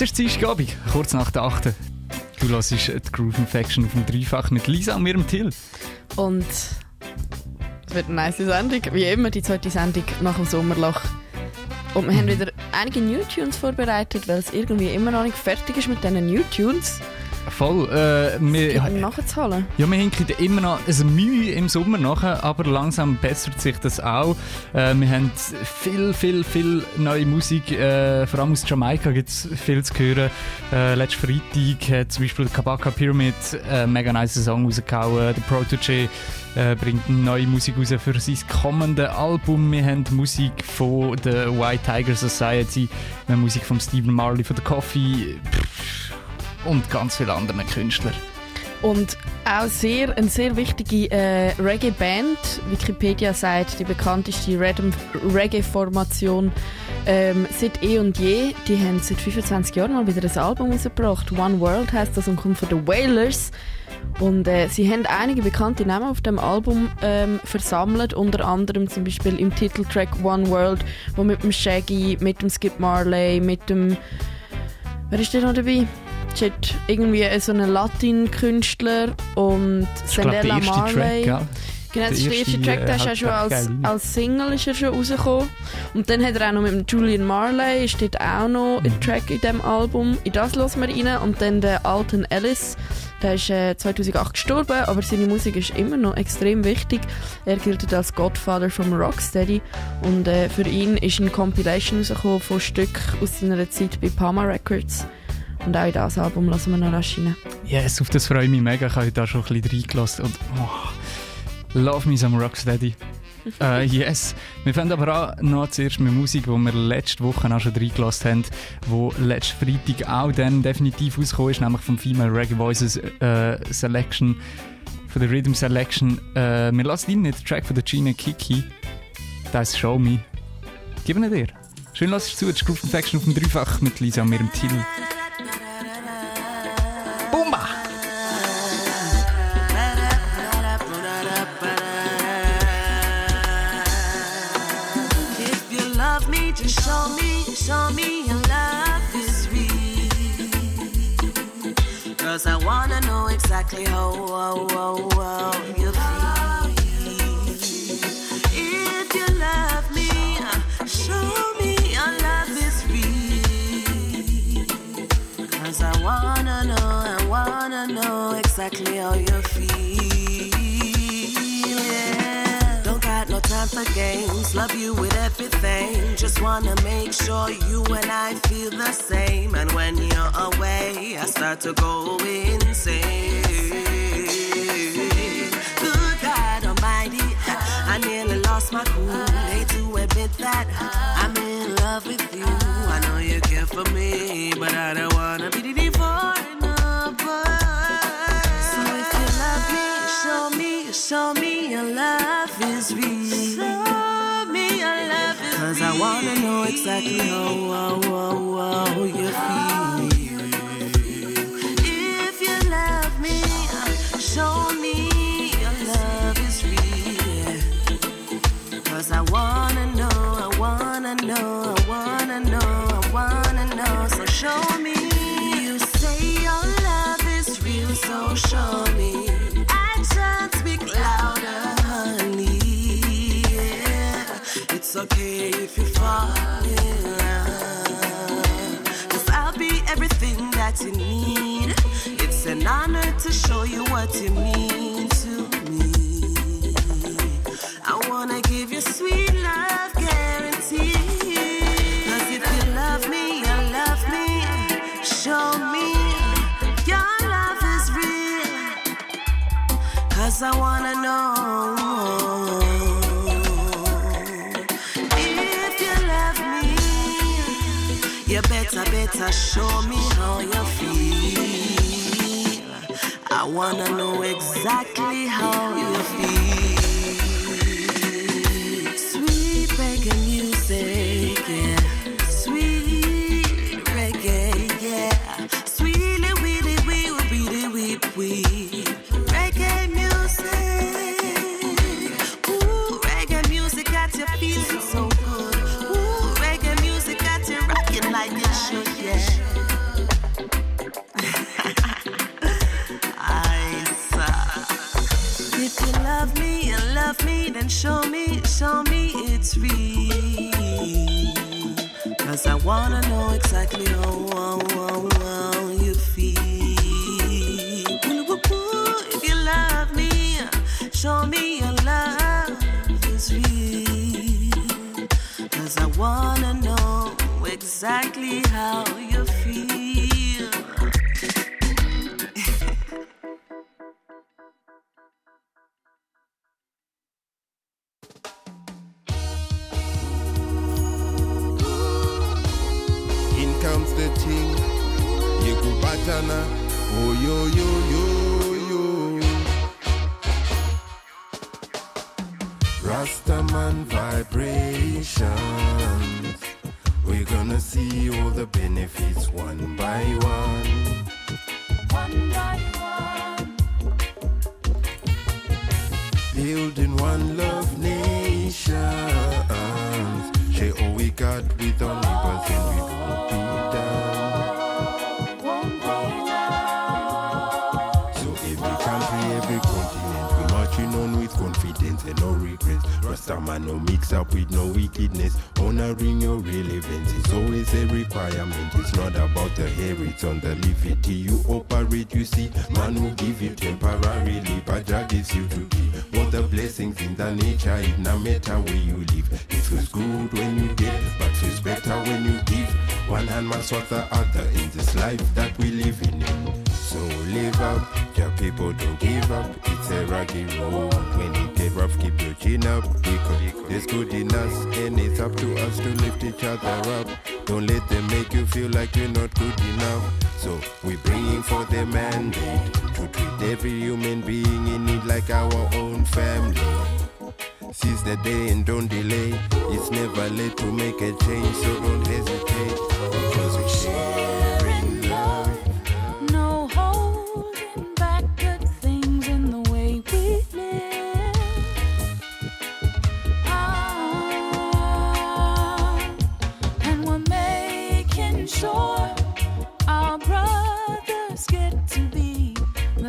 Es ist Dienstagabend, kurz nach der 8. Du hörst die Groove Infection auf dem Dreifach mit Lisa und mir im Till. Und es wird eine nice Sendung. Wie immer die zweite Sendung nach dem Sommerloch. Und wir haben wieder einige New Tunes vorbereitet, weil es irgendwie immer noch nicht fertig ist mit diesen New Tunes. Voll. Äh, wir, nachzuholen. Ja, wir hinken immer noch also Mühe im Sommer nachher, aber langsam bessert sich das auch. Äh, wir haben viel, viel, viel neue Musik. Äh, vor allem aus Jamaika gibt es viel zu hören. Äh, letzten Freitag hat zum Beispiel Kabaka Pyramid einen äh, mega nice Song rausgehauen. Der Protege äh, bringt neue Musik raus für sein kommendes Album. Wir haben Musik von der White Tiger Society, wir haben Musik von Stephen Marley von The Coffee. Pff, und ganz viele andere Künstler. Und auch sehr, eine sehr wichtige äh, Reggae-Band. Wikipedia sagt, die bekannteste Reggae-Formation ähm, seit eh und je. Die haben seit 25 Jahren mal wieder ein Album rausgebracht. One World heißt das und kommt von den Wailers. Und äh, sie haben einige bekannte Namen auf dem Album ähm, versammelt, unter anderem zum Beispiel im Titeltrack One World, wo mit dem Shaggy, mit dem Skip Marley, mit dem... Wer ist denn noch dabei? Hat irgendwie so einen Latin-Künstler und Sandella Marley. Track, Genau, das ist der erste Track, der ist ja schon als, als Single ist er schon rausgekommen. Und dann hat er auch noch mit Julian Marley, steht auch noch ein mhm. Track in diesem Album. In das hören wir rein. Und dann der Alton Ellis, der ist äh, 2008 gestorben, aber seine Musik ist immer noch extrem wichtig. Er gilt als Godfather vom Rocksteady. Und äh, für ihn ist eine Compilation rausgekommen von Stück aus seiner Zeit bei Palma Records. Und auch in das Album lassen wir noch rasch rein. Yes, auf das freue ich mich mega. Ich habe da schon ein bisschen reingelassen. Und oh, love me some Rocksteady. uh, yes. Wir fangen aber an noch zuerst mit Musik, die wir letzte Woche auch schon reingelassen haben, wo letzte Freitag auch dann definitiv rausgekommen ist, nämlich vom Female Reggae Voices uh, Selection, von der Rhythm Selection. Uh, wir lassen ihn nicht, den Track von der Gina Kiki. Das ist Show Me. Gib ihn dir. Schön, lass es zu, die Groove Infection auf dem Dreifach mit Lisa und mir im Till. show me, show me your love is real. Cause I wanna know exactly how, how, how, how you feel. If you love me, uh, show me your love is real. Cause I wanna wanna know exactly how you feel. Yeah. Don't got no time for games, love you with everything. Just wanna make sure you and I feel the same. And when you're away, I start to go insane. Good God Almighty, I nearly lost my cool. Hate to admit that I'm in love with you. I know you care for me, but I don't wanna be show me, your love is real. show me your love is real. Cause I wanna know exactly how, how, how, how you feel. If you love me, show me your love is real. Cause I wanna know, I wanna know, I wanna know, I wanna know. So show me. You say your love is real, so show show you what you mean to me. I wanna give you sweet love guarantee. Cause if you love me, you love me. Show me your love is real. Cause I wanna know. If you love me, you better, better show me wanna know exactly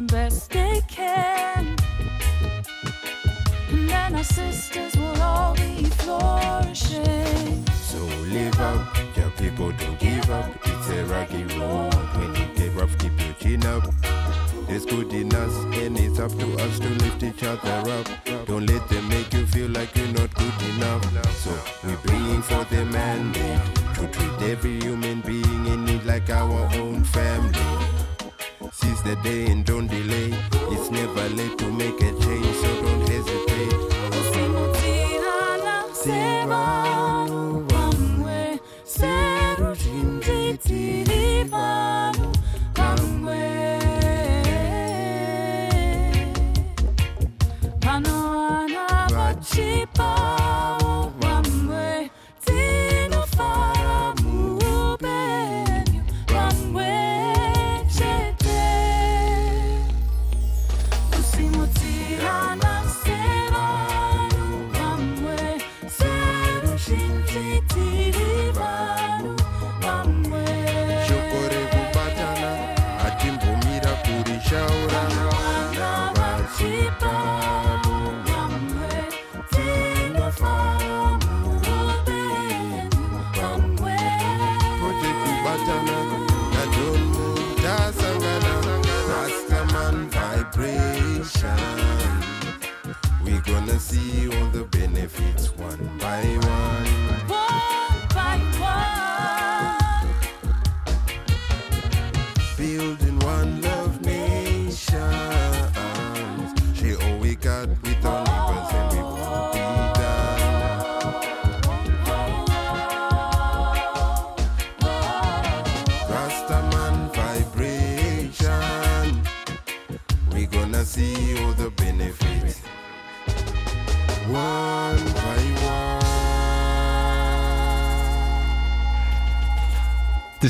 the best they can. And then our sisters will all be flourishing. So live up, your people don't give up. It's a rocky road, when it get rough, keep your chin up. There's good in us, and it's up to us to lift each other up. Don't let them make you feel like you're not good enough. So we're praying for the mandate to treat every human being in need like our own family. Seize the day and don't delay. It's never late to make a change, so don't hesitate. Sema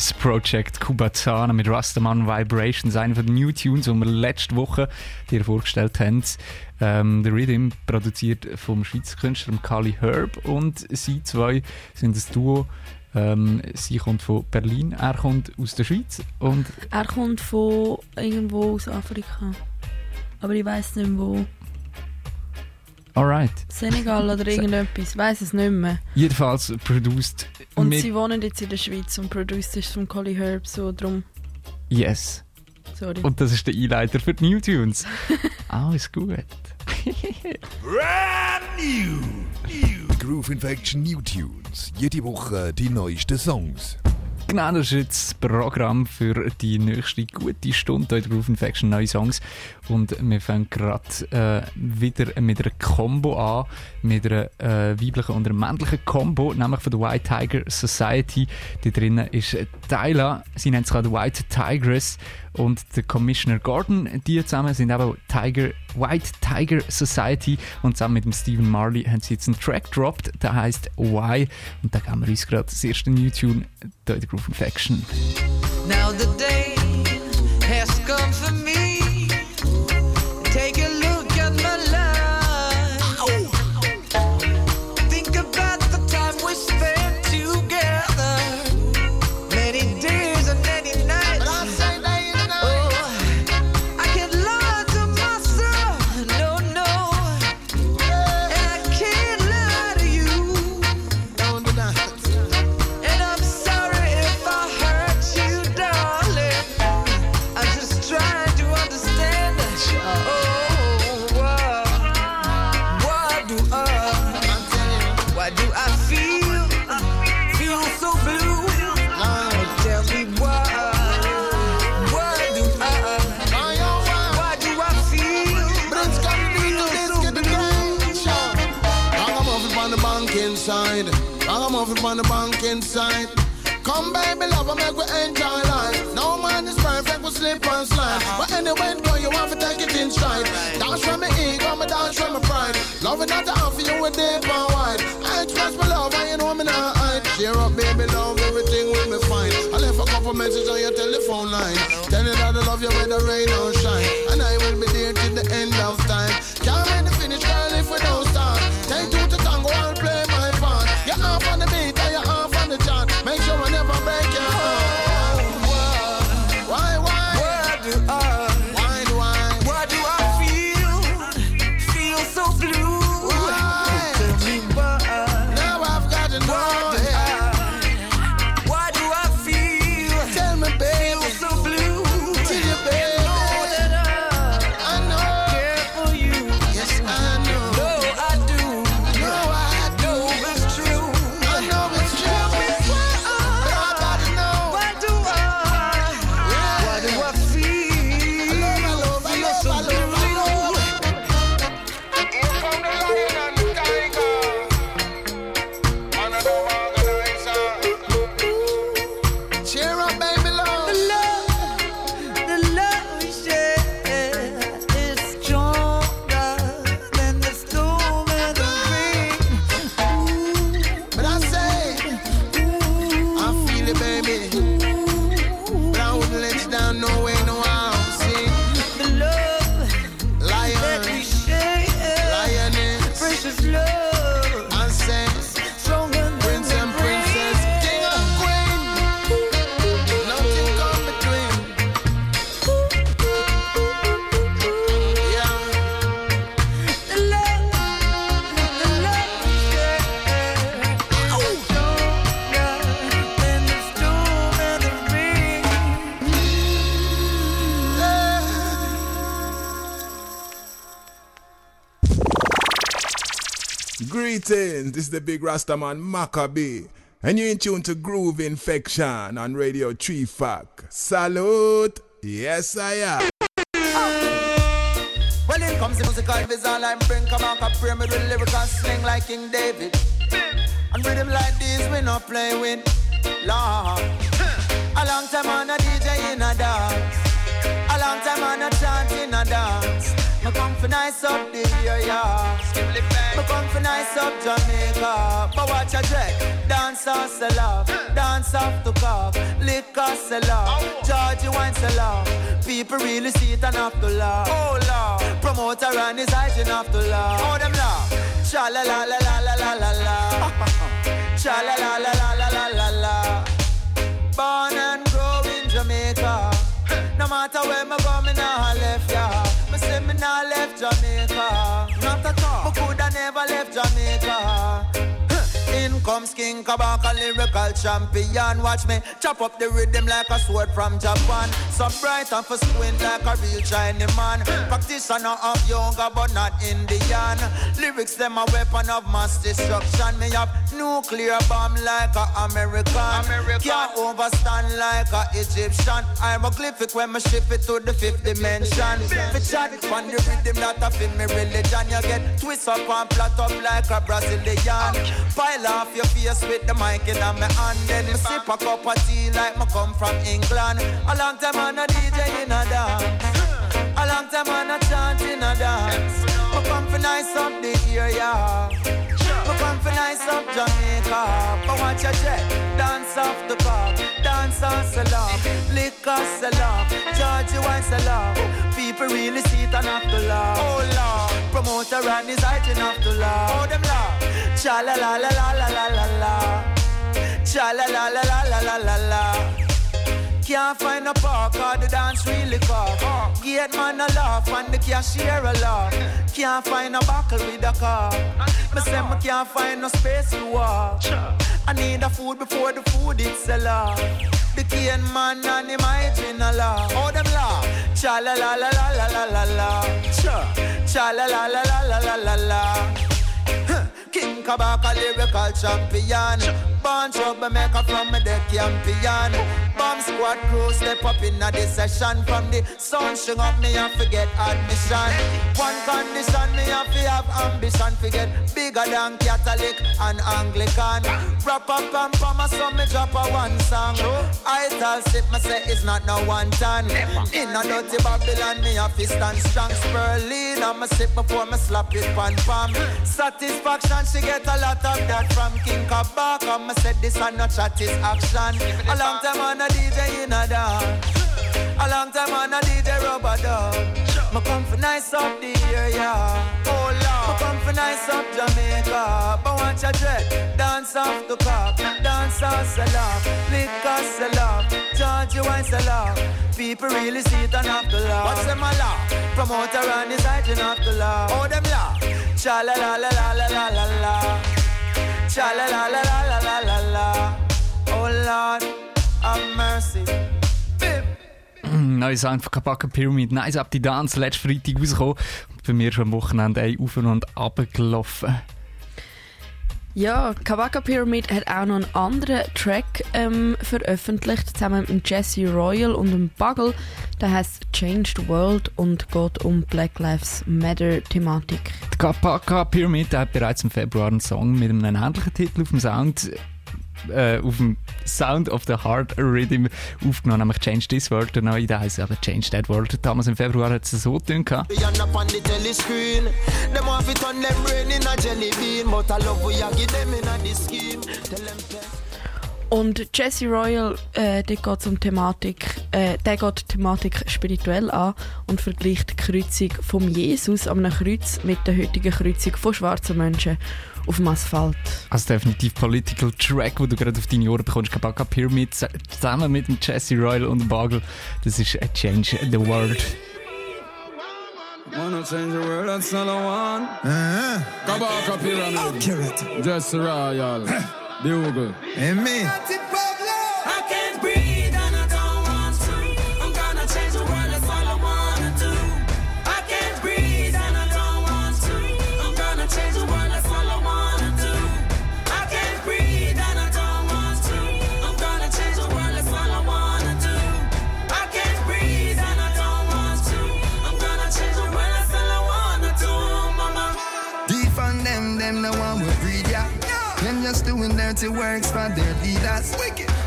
Genesis Project Kubazana mit Rastaman Vibrations, einer von den New Tunes, die wir letzte Woche dir vorgestellt haben. Ähm, The Rhythm produziert vom Schweizer Künstler Kali Herb und sie zwei sind das Duo. Ähm, sie kommt von Berlin, er kommt aus der Schweiz und... Er kommt von irgendwo aus Afrika. Aber ich weiß nicht wo. Alright. Senegal oder irgendetwas, weiß es nicht mehr. Jedenfalls produced Und mit sie wohnen jetzt in der Schweiz und produced ist von Colly Herb, so drum, Yes. sorry. Und das ist der Einleiter für die New Tunes. Alles gut. Brand new. new. Groove Infection New Tunes. Jede Woche die neuesten Songs. Genau, das ist jetzt das Programm für die nächste gute Stunde hier in der Groove Infection neue Songs. Und wir fangen gerade äh, wieder mit einer Combo an, mit einer äh, weiblichen und einer männlichen Combo, nämlich von der White Tiger Society. Da drinnen ist Tyla, sie nennt sich gerade White Tigress und der Commissioner Gordon. Die zusammen sind eben Tiger, White Tiger Society und zusammen mit dem Stephen Marley haben sie jetzt einen Track gedroppt, der heißt Why. Und da geben wir uns gerade das erste New Tune hier in der Groove Infection. Now the day has come for me. The big Rastaman Maccabee, and you're in tune to Groove Infection on Radio Tree Fac. Salute! Yes, I am. Oh. Well, in comes the musical visual I bring Come come pray me with lyrical sling like King David And rhythm like this we not play with Lord A long time on a DJ in a dance A long time on a chant in a dance Me come for nice up the area Me come for nice up Jamaica But watch a track Dance off sell off Dance off to cough Liquor sell off Georgie wine sell off People really see it and have to laugh Oh Lord Promoter and his hygiene have to laugh Oh them laugh Cha la la la la la la la la Cha la la la la la la la Born and grow in Jamaica No matter where me go, me nah left ya Me say me nah left Jamaica. Not at all. Me coulda never left Jamaica comes King Kabaka, lyrical champion. Watch me chop up the rhythm like a sword from Japan. So bright and for squint like a real Chinese man. Practitioner of yoga, but not Indian. Lyrics them a weapon of mass destruction. Me have nuclear bomb like a American. Can't overstand like a Egyptian. Hieroglyphic when me shift it to the fifth dimension. The chat on the rhythm that a me religion. You get twist up and flat up like a Brazilian. Pile off your face with the mic in my hand. Then me sip a cup of tea like me come from England. A long time on a DJ in a dance. A long time on a chant in a dance. Me come for nice up the area. Me come for nice up Jamaica. But watch your check. Dance off the cup. Dance on salam. Liquor salam. Georgie wine salam. People really see it and have to laugh. Oh Lord. Promoter and his heighting have to laugh. Oh them laugh. Cha la la la la la la la la. Cha la la la la la la la la. Can't find a park or the dance really cough. Gate man a laugh and the cashier a laugh. Can't find a buckle with a car. Me say me can't find no space to walk. I need a food before the food it's a law. The cane man and him hygiene a law. Oh them law. Cha la la la la la la la la. Cha cha la la la la la la la la. King Kabaka lyrical champion. Born troublemaker from the champion Bomb squad crew step up in a session From the sun string up me and forget admission. One condition me have to have ambition Forget bigger than Catholic and Anglican. Wrap up and pama so me drop a one song. I tell sip me say it's not no one ton In a dirty Babylon me have to stand and me sip before me slap it pan palm Satisfaction she get a lot of that from King Kabaka. Me said this and no chat is action. A long time on a DJ in a dance A long time on a DJ rubber dub Me come for nice up the area Oh Lord. Me come for nice up Jamaica. But watch a dread Dance off the cock Dance off salam Liquor salam Georgie wine salam People really see it and have to laugh. What's them a laugh? Promoter and his hygiene have to laugh. Oh them laugh Cha la la la la la la la la Cha la la la la la la la la Oh Lord have mercy Bim. Neues Sound von Pyramid. Nice ab die Dance letzten Freitag rausgekommen. Bei mir schon am Wochenende ein auf und ab gelaufen. Ja, Kabaka Pyramid hat auch noch einen anderen Track ähm, veröffentlicht, zusammen mit Jesse Royal und dem Bugle. Der heißt Change the World und geht um Black Lives Matter Thematik. Die Kabaka Pyramid hat bereits im Februar einen Song mit einem ähnlichen Titel auf dem Sound äh, auf dem Sound of the Heart Rhythm aufgenommen, nämlich Change This World. Der neue, der heisst aber Change That World. Damals im Februar hat es so getan. gehabt. Und Jesse Royal, äh, der geht um Thematik, äh, der geht die Thematik spirituell an und vergleicht die Kreuzung vom Jesus an einem Kreuz mit der heutigen Kreuzung von schwarzen Menschen auf dem Asphalt. Also definitiv Political Track, wo du gerade auf deine Ohren bekommst. Kabaka Pyramid zusammen mit dem Jesse Royal und dem Bagel. Das ist a Change the World. Wanna change the world, that's all I want. Uh-huh. Kabaka Pyramid. Accurate. Jesse Royal. Bugle. And me. Dirty works for their leaders.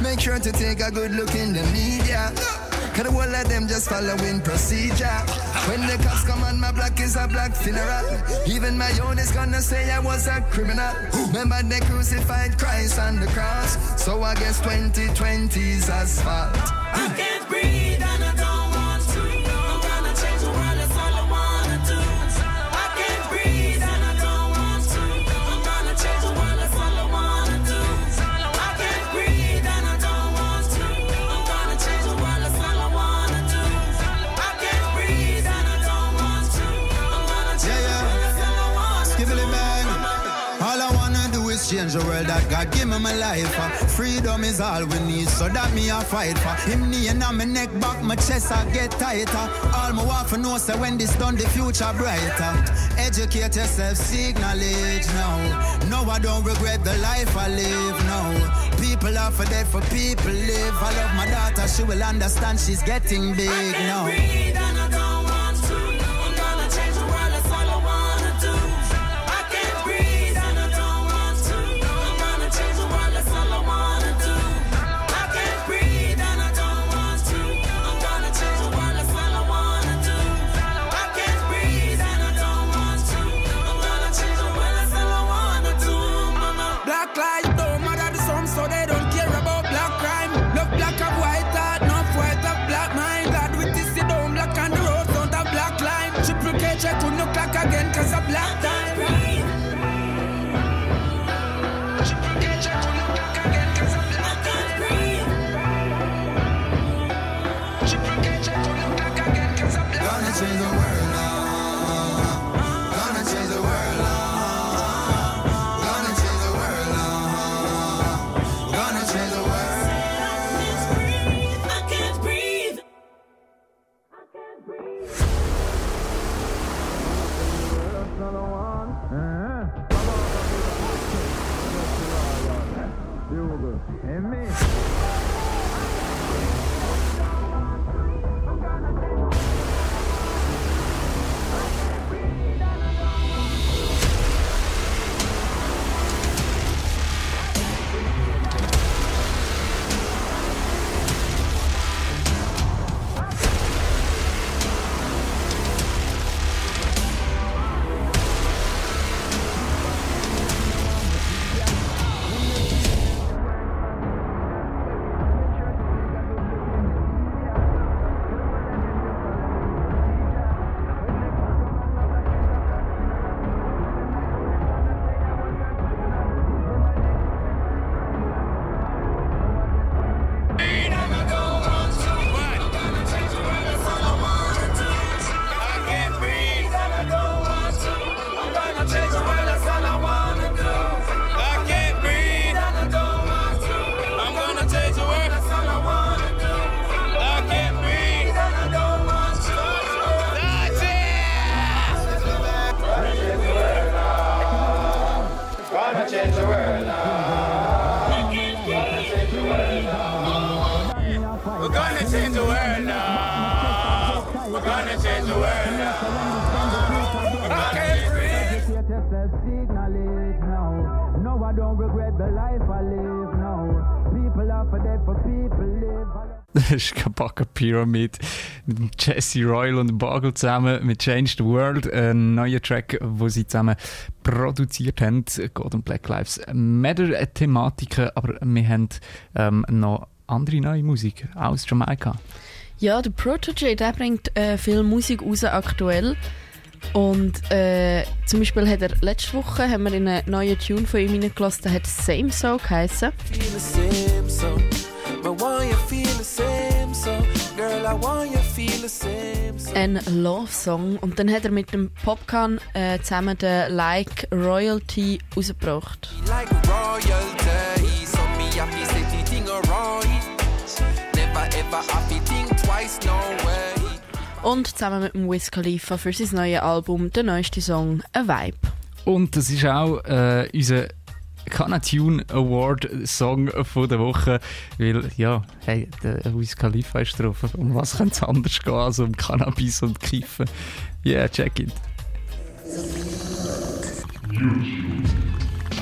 Make sure to take a good look in the media. Cause the whole of them just following procedure. When the cops come on, my black is a black funeral. Even my own is gonna say I was a criminal. Remember they crucified Christ on the cross. So I guess 2020's asphalt. Change the world that God give me my life. uh. Freedom is all we need, so that me a fight for. Him knee and my neck back, my chest I get tighter. All my want for know, say when this done, the future brighter. Educate yourself, seek knowledge now. No, I don't regret the life I live now. People are for dead, for people live. I love my daughter, she will understand she's getting big now. Das ist Kabaka Pyramid mit Jesse Royal und Bagel zusammen mit Change the World. Ein neuer Track, wo sie zusammen produziert haben. Geht um Black Lives Matter Thematiken, aber wir haben ähm, noch andere neue Musik aus Jamaika. Ja, der Protege, der bringt äh, viel Musik raus aktuell. Und äh, zum Beispiel hat er letzte Woche haben wir in einen neuen Tune von ihm reingelassen, der hat Same So so. Ein Love-Song. Und dann hat er mit dem Popcorn äh, zusammen den Like Royalty rausgebracht. Like royalty, so me happy say the thing alright. Never ever happy think twice, no way. Und zusammen mit dem Wiz Khalifa für sein neues Album, der neueste Song, A Vibe. Und das ist auch äh, unser Kana Tune Award Song von der Woche, weil ja, hey, der Wiz Khalifa ist drauf. Um was könnte es anders gehen als um Cannabis und Kiffen? Yeah, check it.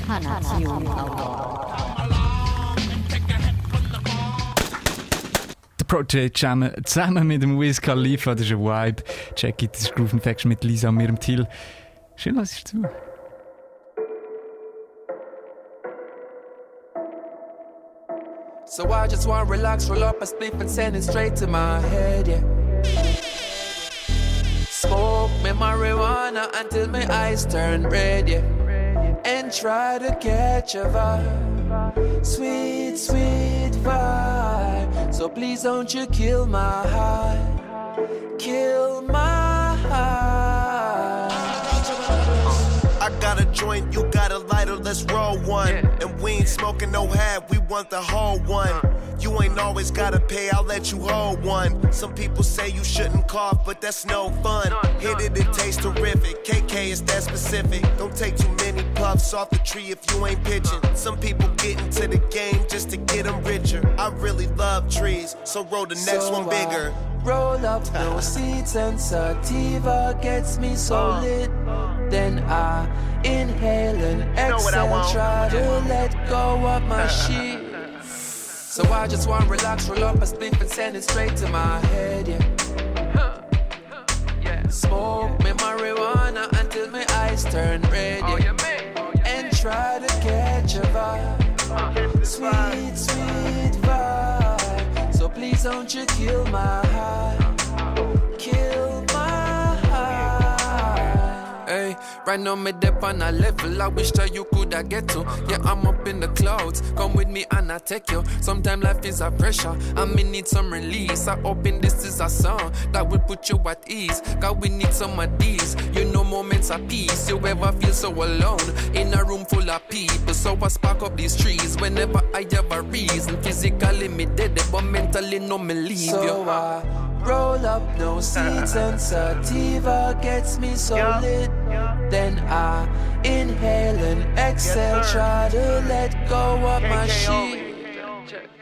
Der Project zusammen, zusammen mit dem Wiz Khalifa, das ist ein Vibe. Check it, das ist Groove Faction mit Lisa und mir im. Schön, was ist zu. So I just want to relax, roll up a spliff and send it straight to my head, yeah. Smoke me marijuana until my eyes turn red, yeah. And try to catch a vibe, sweet, sweet vibe. So please don't you kill my high, kill my high. I got a joint, you got a lighter, let's let's roll one. And we ain't smoking no hat, we want the whole one. You ain't always gotta pay, I'll let you hold one. Some people say you shouldn't cough, but that's no fun. Hit it, it tastes terrific. KK is that specific. Don't take too many puffs off the tree if you ain't pitching. Some people get into the game just to get them richer. I really love trees, so roll the next So one bigger. I roll up no seeds and sativa gets me so uh. lit. Then I inhale and know what I exhale, try to let go of my shit. So I just want to relax, roll up a spliff and send it straight to my head, yeah. Smoke me marijuana until my eyes turn red, yeah. And try to catch a vibe. Sweet, sweet vibe. So please don't you kill my high. Right now me dip on a level I wish that you could have get to. Yeah, I'm up in the clouds. Come with me and I take you. Sometimes life is a pressure and me need some release. I hoping this is a song that will put you at ease. Cause we need some of these. You know moments of peace. You ever feel so alone in a room full of people. So I spark up these trees whenever I have a reason. Physically me dead, but mentally no me leave So you. I roll up no seeds and sativa gets me so lit. Then I inhale and exhale, try to let go of my shit.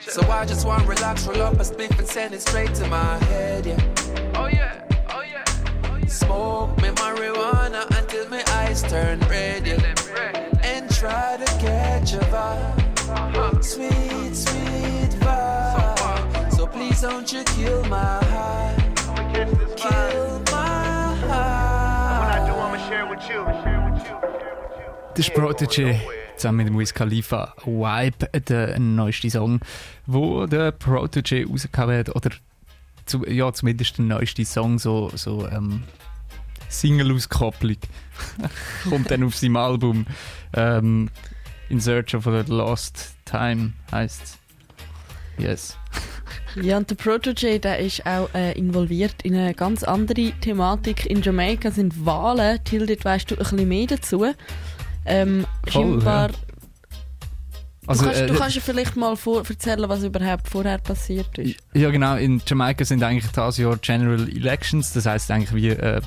So I just want to relax, roll up a spliff and send it straight to my head, yeah. Oh yeah, oh yeah. Smoke me marijuana until my eyes turn red, yeah. And try to catch a vibe. Sweet, sweet please don't you kill my high. Kill my high. Das ist Prodigy zusammen mit Wiz Khalifa Vibe, der neueste Song, wo der Prodigy rausgehauen hat, oder zu, ja, zumindest der neueste Song, so, so ähm, Single-Auskopplung, kommt dann auf seinem Album ähm, In Search of a Lost Time, heisst Yes. Ja, und der Protege, der ist auch äh, involviert in eine ganz andere Thematik. In Jamaika sind Wahlen. Till, dort weißt du ein bisschen mehr dazu. Ähm, Voll, scheinbar, ja. Also, du, kannst, du äh, kannst ja vielleicht mal vor, erzählen, was überhaupt vorher passiert ist. Ja, genau. In Jamaika sind eigentlich dieses Jahr General Elections. Das heißt eigentlich wie äh,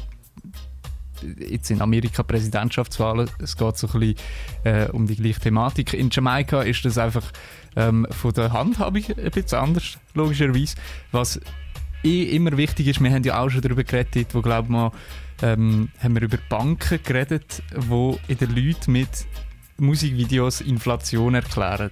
jetzt in Amerika Präsidentschaftswahlen. Es geht so ein bisschen äh, um die gleiche Thematik. In Jamaika ist das einfach ähm, von der Handhabung ein bisschen anders, logischerweise. Was eh immer wichtig ist, wir haben ja auch schon darüber geredet, wo glaube mal ähm, haben wir über Banken geredet, wo in den Leuten mit Musikvideos Inflation erklären.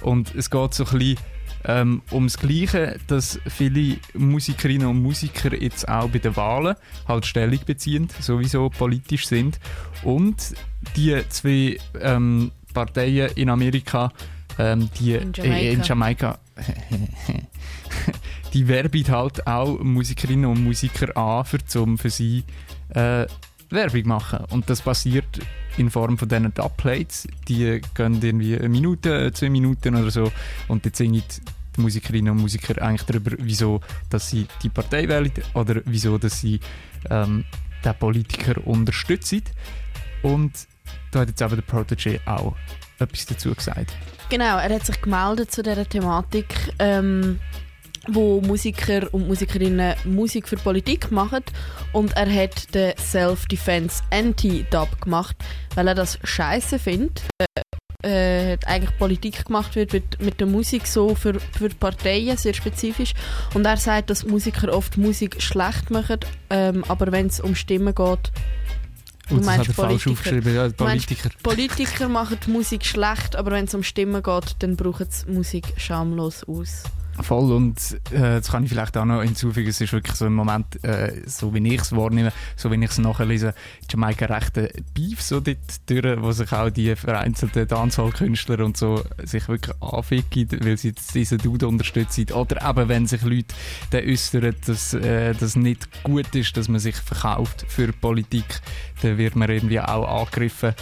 Und es geht so ein bisschen ähm, ums Gleiche, dass viele Musikerinnen und Musiker jetzt auch bei den Wahlen halt Stellung beziehen, sowieso politisch sind. Und die zwei ähm, Parteien in Amerika, ähm, die In äh, in Jamaika, die werben halt auch Musikerinnen und Musiker an, für, um für sie äh, Werbung machen. Und das passiert in Form von diesen Dubplates. Die gehen irgendwie eine Minute, zwei Minuten oder so und dann singen die Musikerinnen und Musiker eigentlich darüber, wieso dass sie die Partei wählen oder wieso dass sie ähm, den Politiker unterstützen. Und da hat jetzt aber der Protege auch etwas dazu gesagt. Genau, er hat sich gemeldet zu dieser Thematik, ähm, wo Musiker und Musikerinnen Musik für Politik machen und er hat den Self-Defense Anti-Dub gemacht, weil er das scheiße findet. Äh, hat eigentlich Politik gemacht wird mit, mit der Musik so für, für Parteien, sehr spezifisch. Und er sagt, dass Musiker oft Musik schlecht machen, ähm, aber wenn es um Stimmen geht, Und das hat er falsch aufgeschrieben, ja, Du meinst, Politiker. Politiker machen die Musik schlecht, aber wenn es um Stimmen geht, dann brauchen sie Musik schamlos aus. Voll und äh, das kann ich vielleicht auch noch hinzufügen, es ist wirklich so im Moment, äh, so wie ich es wahrnehme, so wie ich es nachlese, Jamaika recht ein Beef so dort durch, wo sich auch die vereinzelten Dancehall-Künstler und so sich wirklich anficken, weil sie jetzt diesen Dude unterstützen. Oder eben, wenn sich Leute dann äußern, dass äh, das nicht gut ist, dass man sich verkauft für Politik, dann wird man irgendwie auch angegriffen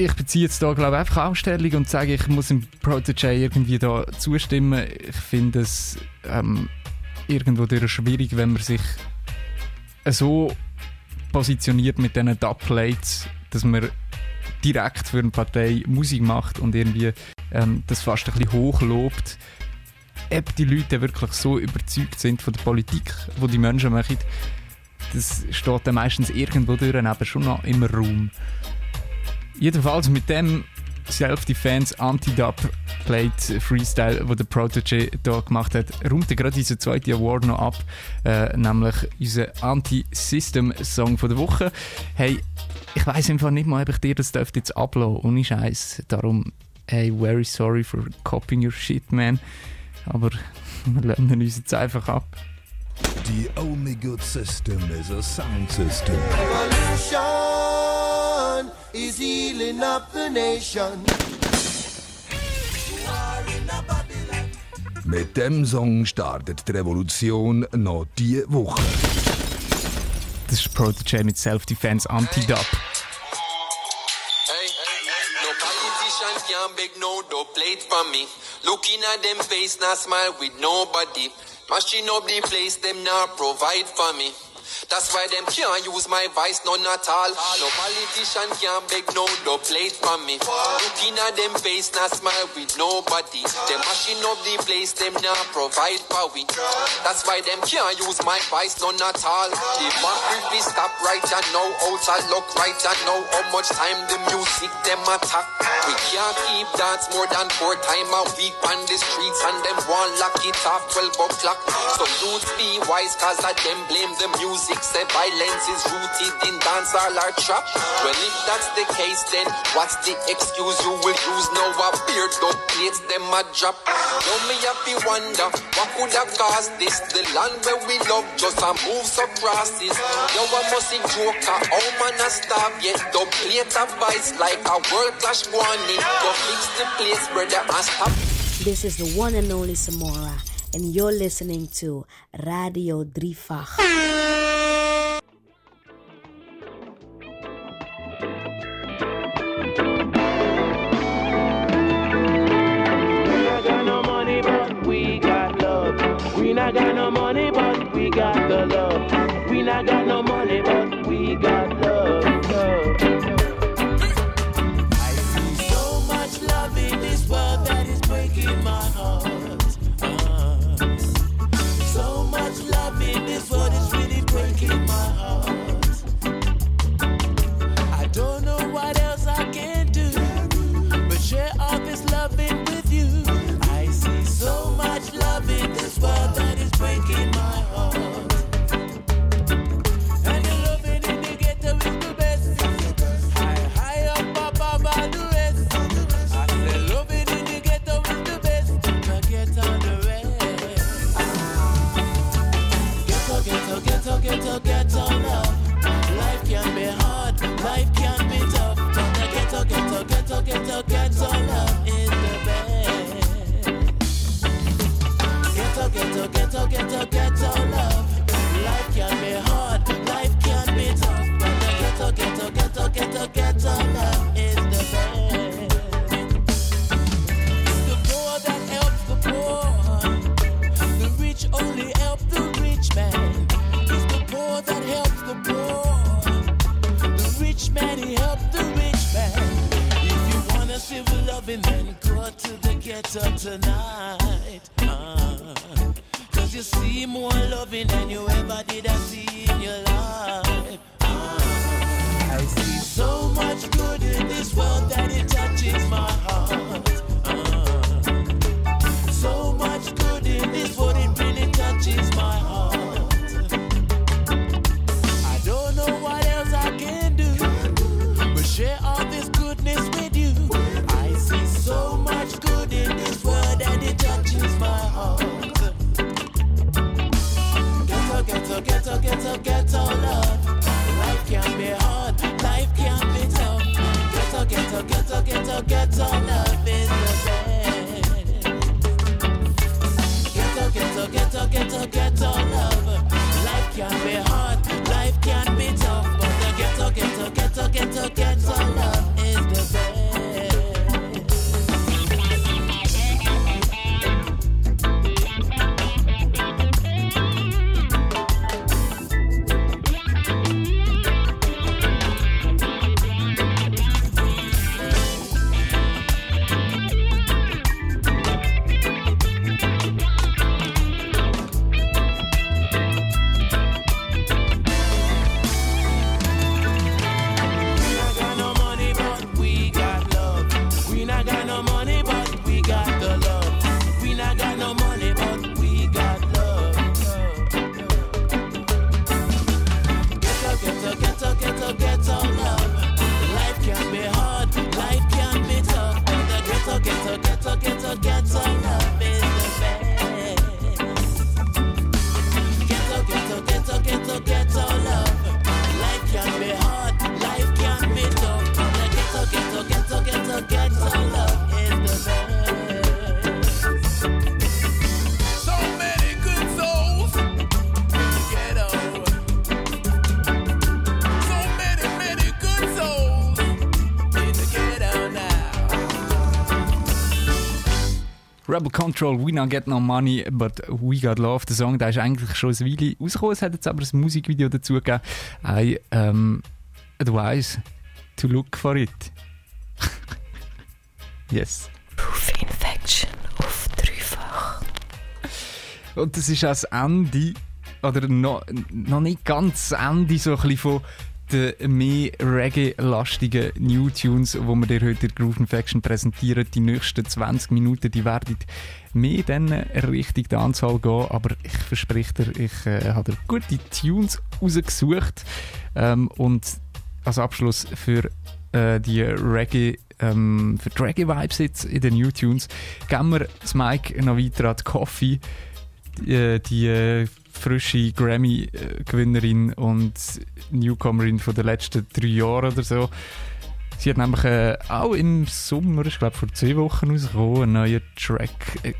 ich beziehe jetzt da glaube einfach auch Stellung und sage, ich muss dem Protege irgendwie da zustimmen. Ich finde es ähm, irgendwo schwierig, wenn man sich so positioniert mit diesen Dubplates, dass man direkt für eine Partei Musik macht und irgendwie ähm, das fast ein bisschen hochlobt, ob die Leute wirklich so überzeugt sind von der Politik, wo die Menschen machen, das steht dann meistens irgendwo durch, aber schon noch im Raum. Jedenfalls mit dem Self-Defense Anti-Dub Plate Freestyle, wo der Protege hier gemacht hat, er gerade unseren zweiten Award noch ab, äh, nämlich unseren Anti-System-Song der Woche. Hey, ich weiß einfach nicht mal, ob ich dir das dürfte jetzt ablassen, ohne Scheiß. Darum, hey, very sorry for copying your shit, man. Aber wir lernen uns jetzt einfach ab. The only good system is a sound system. Revolution is healing up the nation. Mit dem Song startet die Revolution noch diese Woche. Das ist Protege mit Self-Defense Anti-Dub. No politician can beg no dough plate from me. Looking at them face, not smile with nobody. Mashing up the place, them not provide for me. That's why them can't use my voice, none at all. No politician can beg no dough plate from me. Looking at them face, not smile with nobody. Them mashing up the place, them not provide for we. That's why them can't use my voice, none at all. The mockery be stop right and now, out of luck right and now. How much time the music them attack? We can't keep dance more than four time a week on the streets and them want lock it off 12 o'clock. So youth be wise cause of them blame the music. Say violence is rooted in dance all our trap. Well if that's the case then what's the excuse you will use? No a beard up plates them a drop. Now me happy wonder what could have caused this? The land where we love just a move so crosses. Yo I must see joker, how man a starve yet the plate a vice like a world clash warning. Go fix the place brother and stop This is the one and only Samora, and you're listening to Radio Drifach. We not got no money, but we got love. We not got no money, but we got the love. We not got no money, but we got ghetto, ghetto, love is the best. Ghetto, ghetto, ghetto, ghetto, ghetto love. Life can be hard, life can be tough. But the ghetto, ghetto, ghetto, ghetto, ghetto love is the best. The poor that helps the poor. The rich only help the rich man. It's the poor that helps the poor. Wanna civil loving, then go to the ghetto tonight. Uh, Cause you see more loving than you ever did I see in your life. Uh, I see so much good in this world that it Control, We Not Get No Money, but We Got Love. Der Song, der ist eigentlich schon ein Weile rausgekommen. Es hat jetzt aber ein Musikvideo dazu gegeben. I um, advise to look for it. yes. Proof Infection auf dreifach. Und das ist auch das Ende, oder noch, noch nicht ganz das Ende so ein bisschen von den mehr Reggae-lastigen New Tunes, die wir dir heute in Groove Infection präsentieren. Die nächsten 20 Minuten, die werden mehr dann Richtung der Anzahl gehen, aber ich verspreche dir, ich äh, habe dir gute Tunes rausgesucht. Ähm, und als Abschluss für äh, die Reggae ähm, für die Reggae-Vibes jetzt in den New Tunes geben wir das Mic noch weiter an die Coffee. Die, äh, die äh, frische Grammy-Gewinnerin und Newcomerin von den letzten drei Jahren oder so. Sie hat nämlich äh, auch im Sommer, ich glaube vor zwei Wochen rausgekommen, einen neuen Track äh,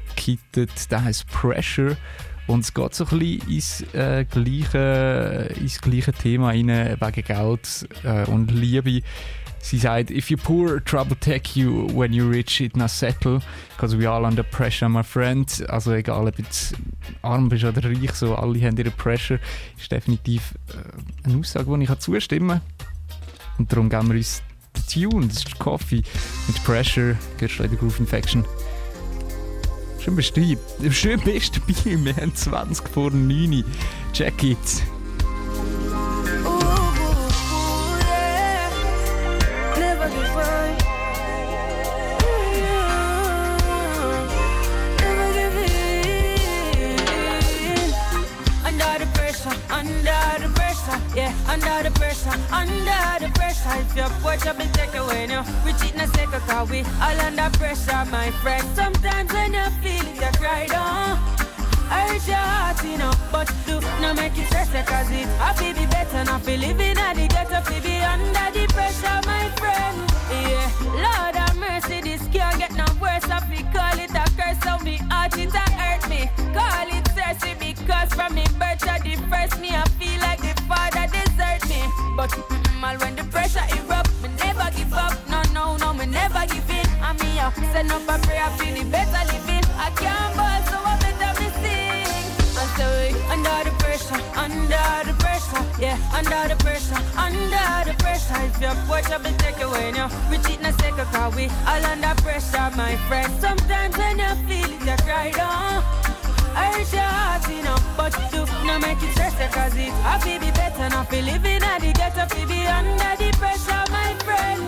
der heißt Pressure. Und es geht so ein bisschen ins, äh, gleiche, ins gleiche Thema rein, wegen Geld äh, und Liebe. Sie sagt, if you poor, trouble take you, when you rich, it not settle, because we all under pressure, my friend. Also egal, ob du arm bist oder reich, so alle haben ihre Pressure. Ist definitiv äh, eine Aussage, die ich zustimmen kann. Und darum geben wir uns den Tune, das ist Coffee mit Pressure, gehört schon in der Groove Infection. Schön bist du dabei. Schön bist du dabei. Wir haben 20 vor 9. Check it. Under the pressure, under the pressure. If your up and take away now, we cheat in a second, cause we all under pressure, my friend. Sometimes when you feel it, you cry down. Hurt your heart, you know, but do not make it stress cause it happy be better not be living at the ghetto, fi be under the pressure, my friend. Yeah, Lord have mercy, this can't get no worse. I fi call it a curse, so me heart it a hurt me. Call it thirsty because from me birth you the first me, I feel like the father desert me. But all when the pressure erupt, me never give up. No, no, no, me never give in. I me up, send up a prayer, feel the better living. I can't ball, so I better me sing. I say under the pressure, under the pressure, yeah, under the pressure, under the pressure. If your watch up and take away now, we cheat a second, cause we all under pressure, my friend. Sometimes when you feel it, you cry down. Heart, you know, but do not make it stress cause it happy be better not be living at the ghetto, fi be under the pressure, my friend.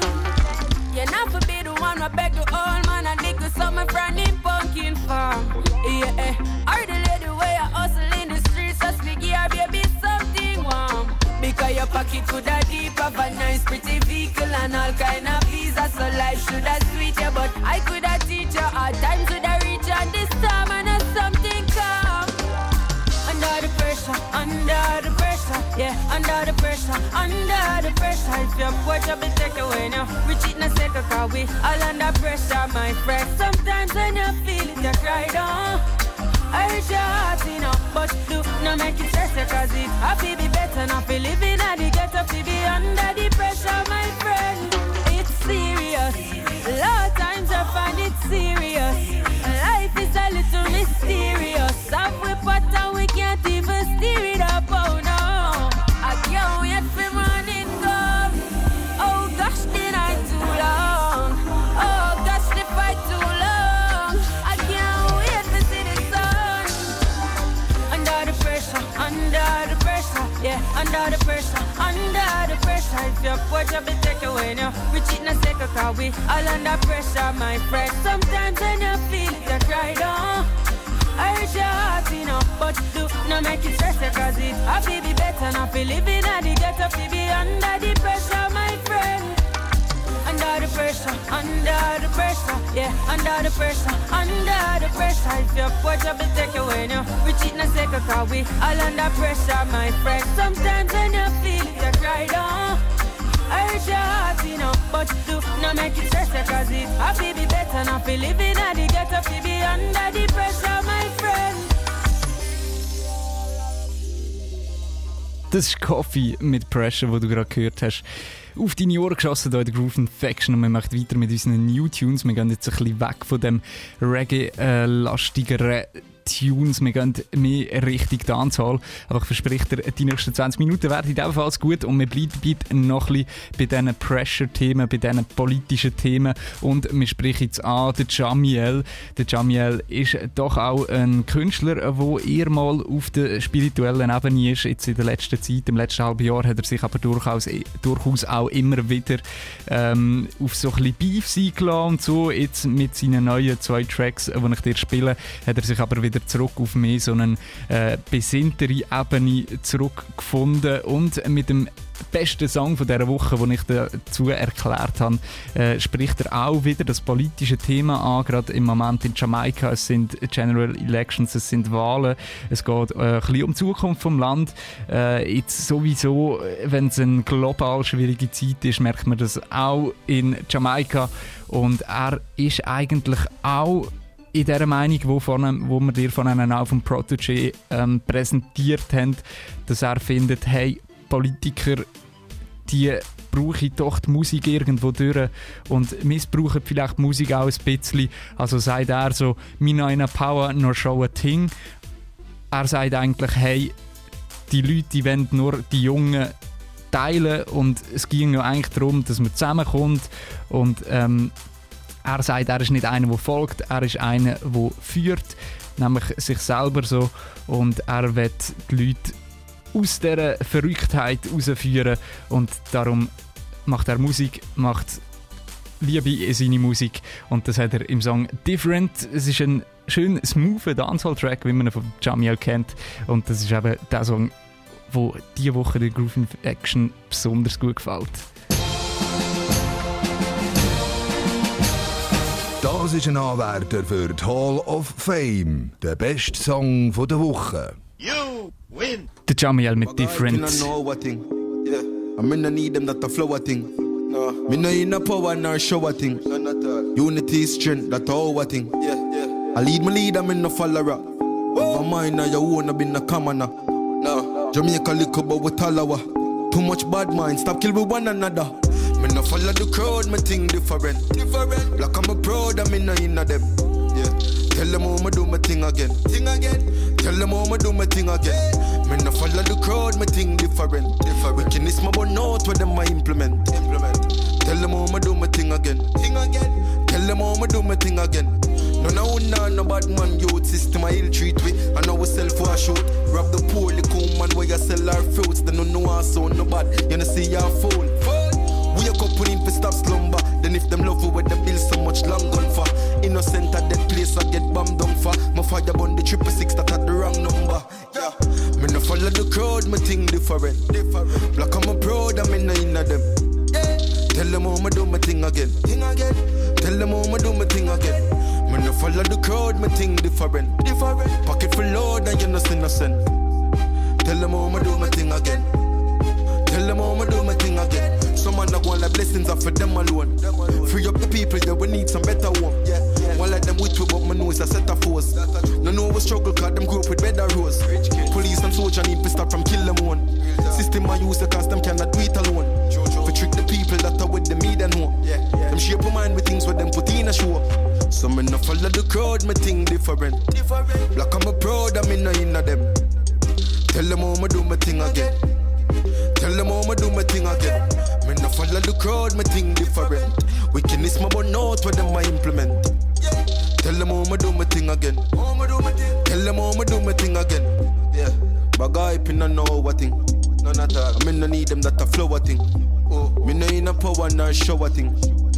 You're not for be the one who beg the old man and the summer from the pumpkin farm. Yeah, eh. Or the lady way I hustle in the streets, so speak here, baby, something warm. Because your pocket could have deep of a nice pretty vehicle and all kind of visa, so life should have sweet you, but I could have teach you hard times would have reach you and this time yeah, under the pressure, under the pressure. If your up and take away now, we cheat in a second, cause we all under pressure, my friend. Sometimes when you feel it, you cry down. Hurt your heart, you but do not make it stress you, cause it happy be better not be living at the ghetto, fi be under the pressure, my friend. It's serious, a lot of times I find it serious. Life is a little mysterious. We pot and we can't even steer it up, oh no. Under the pressure, under the pressure. If your watch up and take away now, we cheat in a second, cause we all under pressure, my friend. Sometimes when you feel it, you cry down. Hurt your heart, you know, but you do not make it stress cause it happy be better not be living at the ghetto, fi be under the pressure, my friend. Under the pressure, under the pressure, yeah, under the pressure, under the pressure. If your watch up and take away now, we cheat in a second, cause we all under pressure, my friend. Sometimes when you feel it, you cry down. Hurt your heart, you know, but do not make it stress cause it happy be better not be living at the ghetto, be under the pressure, my friend. Das ist Coffee mit Pressure, wo du gerade gehört hast. Auf deine Ohren geschossen hier in der Groove Infection und wir machen weiter mit unseren New Tunes. Wir gehen jetzt ein bisschen weg von dem Reggae-lastigeren Tunes. Wir gehen mehr Richtung Dancehall. Aber ich verspreche dir, die nächsten 20 Minuten werden ebenfalls gut und wir bleiben noch ein bisschen bei diesen Pressure-Themen, bei diesen politischen Themen und wir sprechen jetzt an den Jamiel. Der Jamiel ist doch auch ein Künstler, der eher mal auf der spirituellen Ebene ist. Jetzt in der letzten Zeit, im letzten halben Jahr, hat er sich aber durchaus, durchaus auch immer wieder ähm, auf so ein bisschen Beefs eingeladen und so. Jetzt mit seinen neuen zwei Tracks, die ich dir spiele, hat er sich aber wieder zurück auf mehr so eine äh, besinntere Ebene zurückgefunden und mit dem besten Song von dieser Woche, den ich dazu erklärt habe, äh, spricht er auch wieder das politische Thema an, gerade im Moment in Jamaika. Es sind General Elections, es sind Wahlen, es geht äh, ein bisschen um die Zukunft vom Land. Äh, jetzt sowieso, wenn es eine global schwierige Zeit ist, merkt man das auch in Jamaika und er ist eigentlich auch in der Meinung, wo, von, wo wir dir von einem auf dem Protégé ähm, präsentiert haben, dass er findet, hey, Politiker, die brauche ich doch die Musik irgendwo durch und missbrauchen vielleicht die Musik auch ein bisschen. Also sagt er so, «Me no power, nor show a thing». Er sagt eigentlich, hey, die Leute, die wollen nur die Jungen teilen und es ging ja eigentlich darum, dass man zusammenkommt und ähm, er sagt, er ist nicht einer, der folgt, er ist einer, der führt, nämlich sich selber so und er wird die Leute aus dieser Verrücktheit herausführen und darum macht er Musik, macht Liebe in seine Musik und das hat er im Song Different. Es ist ein schön smooth Dancehall-Track, wie man ihn von Jamiel kennt und das ist eben der Song, wo diese Woche der Groove Action besonders gut gefällt. Das ist ein Anwärter für die Hall of Fame, der beste Song der Woche. You win! Der Jamiel mit Different. I'm in the need them that a flower thing. No. Me no in a power nor show a thing. No, not all. Unity strength that a thing. Yeah, yeah. I lead my lead, I'm in no follower. My mind now you wanna be no commoner. No. Jamaica little but with talawa. Too much bad mind, stop kill with one another. Me no follow the crowd, me think different. Different. Like I'm a proud, I'm in no in them. Yeah. Tell them how me do my thing again. Thing again. Tell them how me do my thing again. Me no follow the crowd, me think different. Different. Wickedness my but note where them I implement. Implement. Tell them how me do my thing again. Thing again. Tell them how me do my thing again. No, no, no, no bad man, youth system I ill treat we. I know for a shoot. Rob the poor, cool man where you sell our fruits. They don't know our no bad. You know, see your fool. We a couple in for stop slumber. Then if them love with the bill so much long gone for. Innocent at that place I get bombed down for. My fire burn the triple six that had the wrong number. Yeah. Me no follow the crowd, me think different. different. Black I'm a proud, I'm in of them. Yeah. Tell them how me do my thing again. Thing again. Tell them how me do my thing again. Me no follow the crowd, me think different. Different. Pocket full load and you no innocent. Tell them how me do my thing again. Tell them how me do want like blessings are for them alone. Free up the people, yeah, we need some better one. Yeah, yeah. One like them with me, but my nose a set of force. No know we struggle, cause them grew up with better roads. Police and soldier need to stop from kill them one. System I use, cause them cannot do it alone. We trick the people that are with the me and know. Them shape a mind with things with them put in a show. So me no follow the crowd, me think different. Black I'm a proud, I'm in a them. Tell them how me do my thing again. Tell them how me do my thing again. Me no follow the crowd, me think different. Wickedness my but note where them I implement. Tell them how me do my thing again. Tell them how me do my thing again. Yeah, but guy pin no know what thing. None at all. I mean no need them that a flow thing. Oh, me no in a power nor show a thing.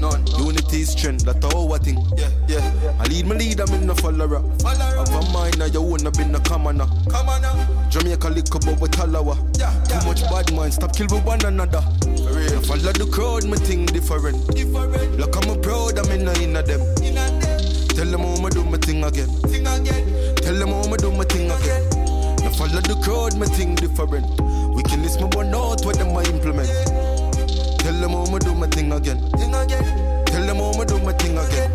None. Unity is strength, that a whole thing. Yeah, yeah. I lead my lead, I'm in a follower. Follower. Have a mind, now you wanna be no commoner. Commoner. Jamaica lick up with talawa. Yeah, yeah. Too much bad mind, stop kill with one another. For real. Follow the crowd, me think different. Different. Look, I'm a proud, I'm in a in a them. In a them. Tell them how me do my thing again. Thing again. Tell them how me do my thing again. Now follow the crowd, me think different. We can list my one out what them I implement. Tell them how me do my thing again. Thing again. Tell them how me do my thing again.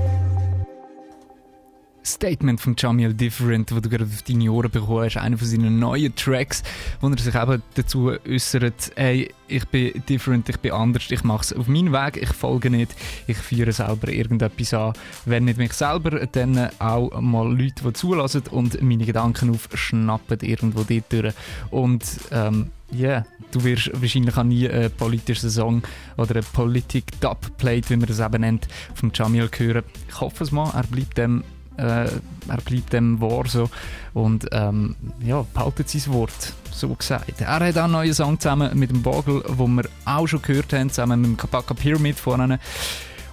Statement von Jamil Different, wo du gerade auf deine Ohren bekommen hast, einer von seinen neuen Tracks, wo er sich eben dazu äußert, hey, ich bin different, ich bin anders, ich mache es auf meinen Weg, ich folge nicht, ich führe selber irgendetwas an. Wenn nicht mich selber, dann auch mal Leute, die zulassen und meine Gedanken aufschnappen irgendwo dort durch. Und ähm, ja, yeah, du wirst wahrscheinlich auch nie einen politischen Song oder eine Politik-Dub-Plate, wie man das eben nennt, vom Jamil hören. Ich hoffe es mal, er bleibt dem äh, er bleibt dem wahr so und ähm, ja, behaltet sein Wort, so gesagt. Er hat auch einen neuen Song zusammen mit dem Bogle, wo wir auch schon gehört haben, zusammen mit dem Kabaka Pyramid vorne.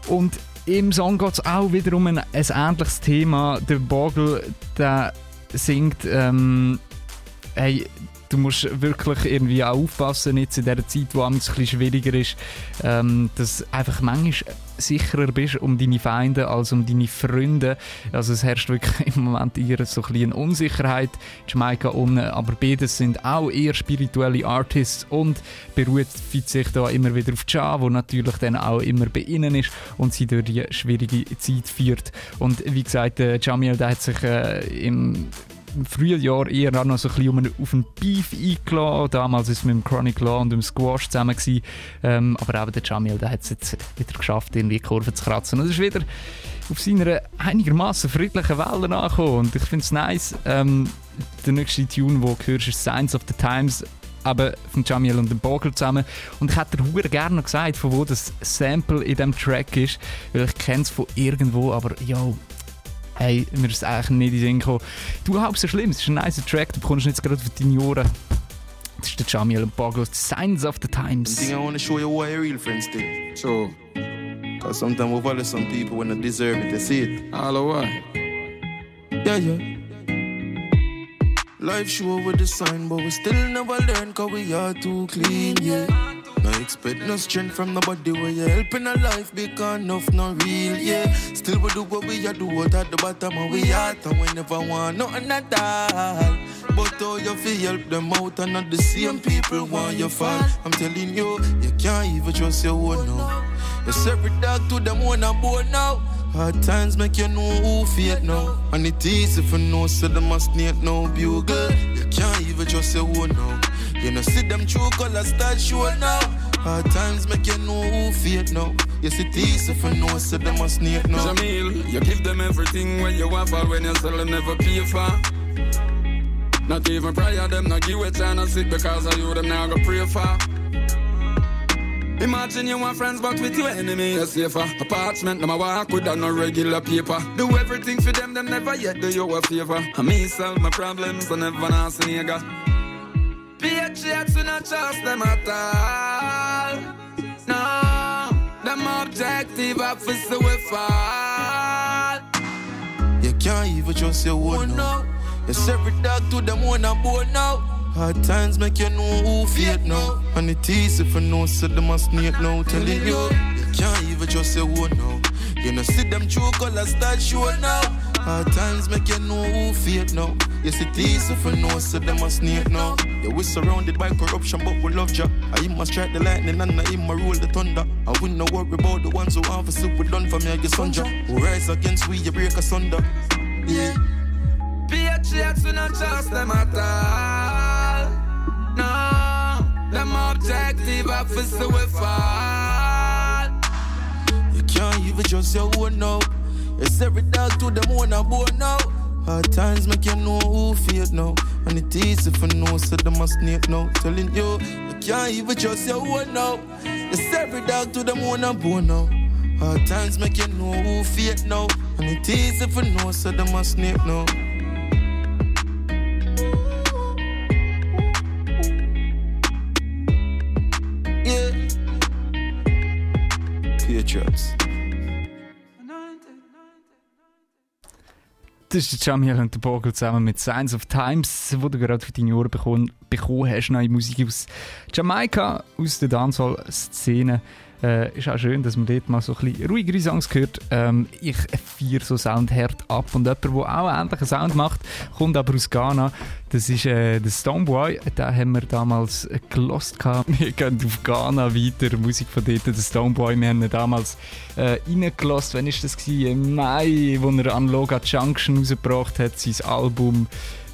Und im Song geht es auch wieder um ein, ein ähnliches Thema. Der Bogle, der singt, ähm, hey, du musst wirklich irgendwie auch aufpassen, jetzt in dieser Zeit, wo es ein schwieriger ist, ähm, dass einfach manchmal sicherer bist um deine Feinde als um deine Freunde. Also es herrscht wirklich im Moment eher so ein bisschen Unsicherheit. Jamaika unten, aber beides sind auch eher spirituelle Artists und beruht sich da immer wieder auf Ja, wo natürlich dann auch immer bei ihnen ist und sie durch die schwierige Zeit führt. Und wie gesagt, äh, Jamil, der hat sich äh, im im frühen Jahr eher auch noch so ein bisschen auf einen Beef eingeladen. Damals war es mit dem Chronic Law und dem Squash zusammen. Gewesen. Ähm, aber eben der Jamil, hat es jetzt wieder geschafft, irgendwie Kurve zu kratzen. Und es ist wieder auf seiner einigermaßen friedlichen Welle angekommen. Und ich finde es nice. Ähm, der nächste Tune, den du hörst, ist Signs of the Times eben von Jamil und dem Bogle zusammen. Und ich hätte dir gerne gesagt, von wo das Sample in diesem Track ist, weil ich kenne es von irgendwo, aber yo, hey, mir ist eigentlich nicht in den Sinn gekommen. Du halb so schlimm, es ist ein nicer Track, du bekommst jetzt gerade auf deine Ohren. Das ist der Jamil und Bogos, Signs of the Times. I think I want to show you what your real friends do. So, because sometimes we follow some people when they deserve it, they see it. All over. Yeah, yeah. Life sure with the sign, but we still never learn cause we are too clean, yeah. No expect no strength from nobody where you're helping a life because enough not real, yeah. Still we do what we are do what at the bottom of we are and we never want nothing at all. But all you feel help them out and not the same people want your fall. I'm telling you, you can't even trust your own now. You every dog to them one and born now. Hard times make you know who fate now. And it easy for no so them must need no bugle. You can't even just say own now. You know, see them true colors start showing now. Hard times make you know who fate now. Yes, it easy for no so them must need now. Jamil, you give them everything when you want for when you sell them never pay for. Not even prayer, them not give a chance sit because of you, them now go pray for. Imagine you want friends, but with your enemy, you're safer. Apartment, I walk with no regular paper. Do everything for them, them never yet do you a favor. I me solve my problems, I never ask a nigga. Patriots, we not trust them at all. No, them objective officer we fall. You can't even trust your own now. Yes, every dog to them one and born now. Hard times make you know who fate now. And it easy for no, so they must need now. Telling you, you can't even just say own now. You know, see them true colors start showing now. Hard times make you know who fate now. Yes, it easy for no, so they must need now. Yeah, we surrounded by corruption, but we love ya. I must strike the lightning and I must rule the thunder. I wouldn't no worry about the ones who have for super done for me, I guess sonja. Who rise against we, you break asunder. Yeah. Patriots, we not trust them at all. Them objective officer we fall. You can't even trust your own now. It's every dog to them one and born now. Hard times make you know who fate now. And it easy for no, so they must need now. Telling you, you can't even trust your own now. It's every dog to them one and born now. Hard times make you know who fate now. And it easy for no, so they must need now. Patriots. Das ist der Jamil und der Bogle zusammen mit Signs of Times, wo du gerade für deine Ohren bekommen, bekommen hast. Neue Musik aus Jamaika, aus der Dancehall-Szene. Äh, ist auch schön, dass man dort mal so ein bisschen ruhigere Songs hört. Ähm, ich feiere so Sound hart ab. Und jemand, der auch ähnlichen Sound macht, kommt aber aus Ghana. Das ist äh, der Stoneboy. Den haben wir damals äh, gelost. Wir gehen auf Ghana weiter. Musik von dort, der Stoneboy. Wir haben ihn damals äh, reingelost. Wann war das? Im Mai, wo er an Loga Junction rausgebracht hat, sein Album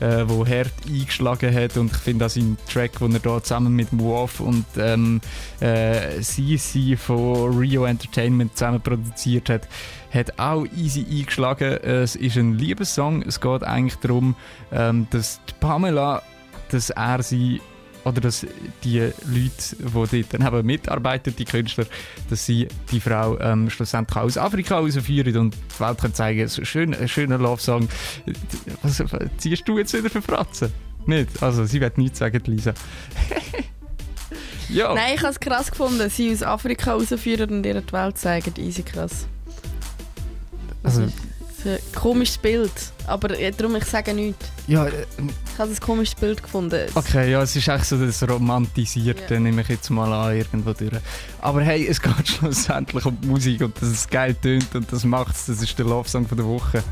äh, wo hart eingeschlagen hat und ich finde auch seinen Track, den er da zusammen mit Wolf und ähm, äh, CC von Rio Entertainment zusammen produziert hat, hat auch easy eingeschlagen. Es ist ein Liebessong. Es geht eigentlich darum, ähm, dass Pamela, dass er sie oder dass die Leute, die dort dann eben mitarbeiten, die Künstler, dass sie die Frau ähm, schlussendlich aus Afrika rausführen und die Welt können zeigen, es ist ein schöner, Love-Song. Was ziehst du jetzt wieder für Fratzen? Nicht? Also, sie wird nichts sagen, Lisa. ja. Nein, ich habe es krass gefunden, sie aus Afrika rausführen und ihr die Welt zeigen. Easy krass. Also, ist ein komisches Bild, aber äh, darum ich sage nichts. ja, äh, Ich habe ein komisches Bild gefunden. Es- Okay, ja, es ist echt so das Romantisierte, nehme ich jetzt mal an, irgendwo durch. Aber hey, es geht schlussendlich um die Musik und dass es geil tönt und das macht's. Das ist der Love-Song von der Woche.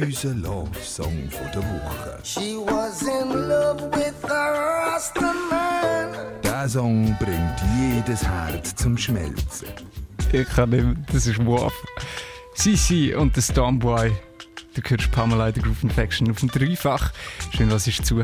Unser Love-Song von der Woche. She was in love with a Rasta man. Der Song bringt jedes Herz zum Schmelzen. Ich kann nicht mehr, das ist Wolf. Sisi und der Stoneboy. Du hörst Pamela in der Groove Infection auf dem Dreifach. Schön, was ist zu.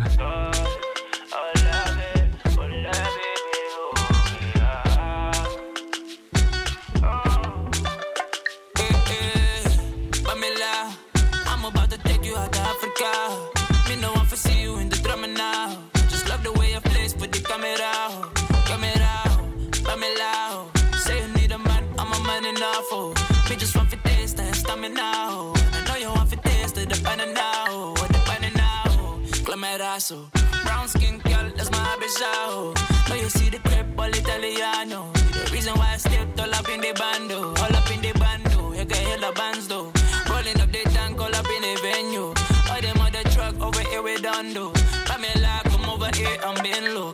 Glamerazo, brown skin girl, that's my habisao. Know you see the crep all Italiano. The reason why I stepped all up in the bando, all up in the bando. You can hear the bands though. Rolling up the tank, all up in the venue. All them other truck over here done though. Pamela, come over here I'm bend low.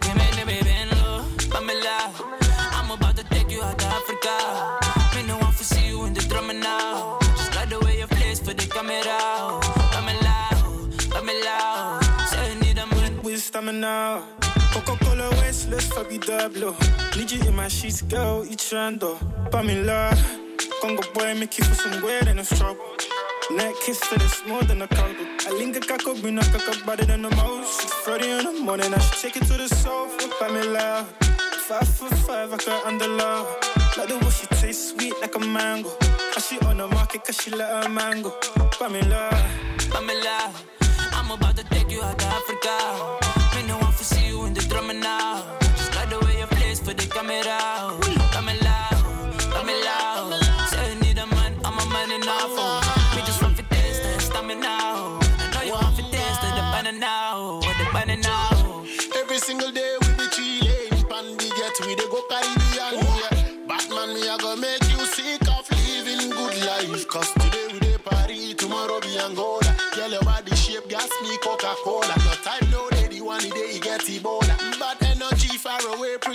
Stamina. Coca-Cola Westless, Fabi Dablo. Need you in my sheets, girl, each rando. Pamela, Congo boy, make you feel some weird and it's trouble. Neck kiss for this more than a couple. I a caco, bring a caco better than the most. It's Friday in the morning, I should take it to the sofa. Pamela, five five, I can under love. Like the way she tastes sweet like a mango. And she on the market cause she let her mango. Pamela, Pamela, I'm about to take you out to Africa doing the drumming now. Just like the way you place for the camera.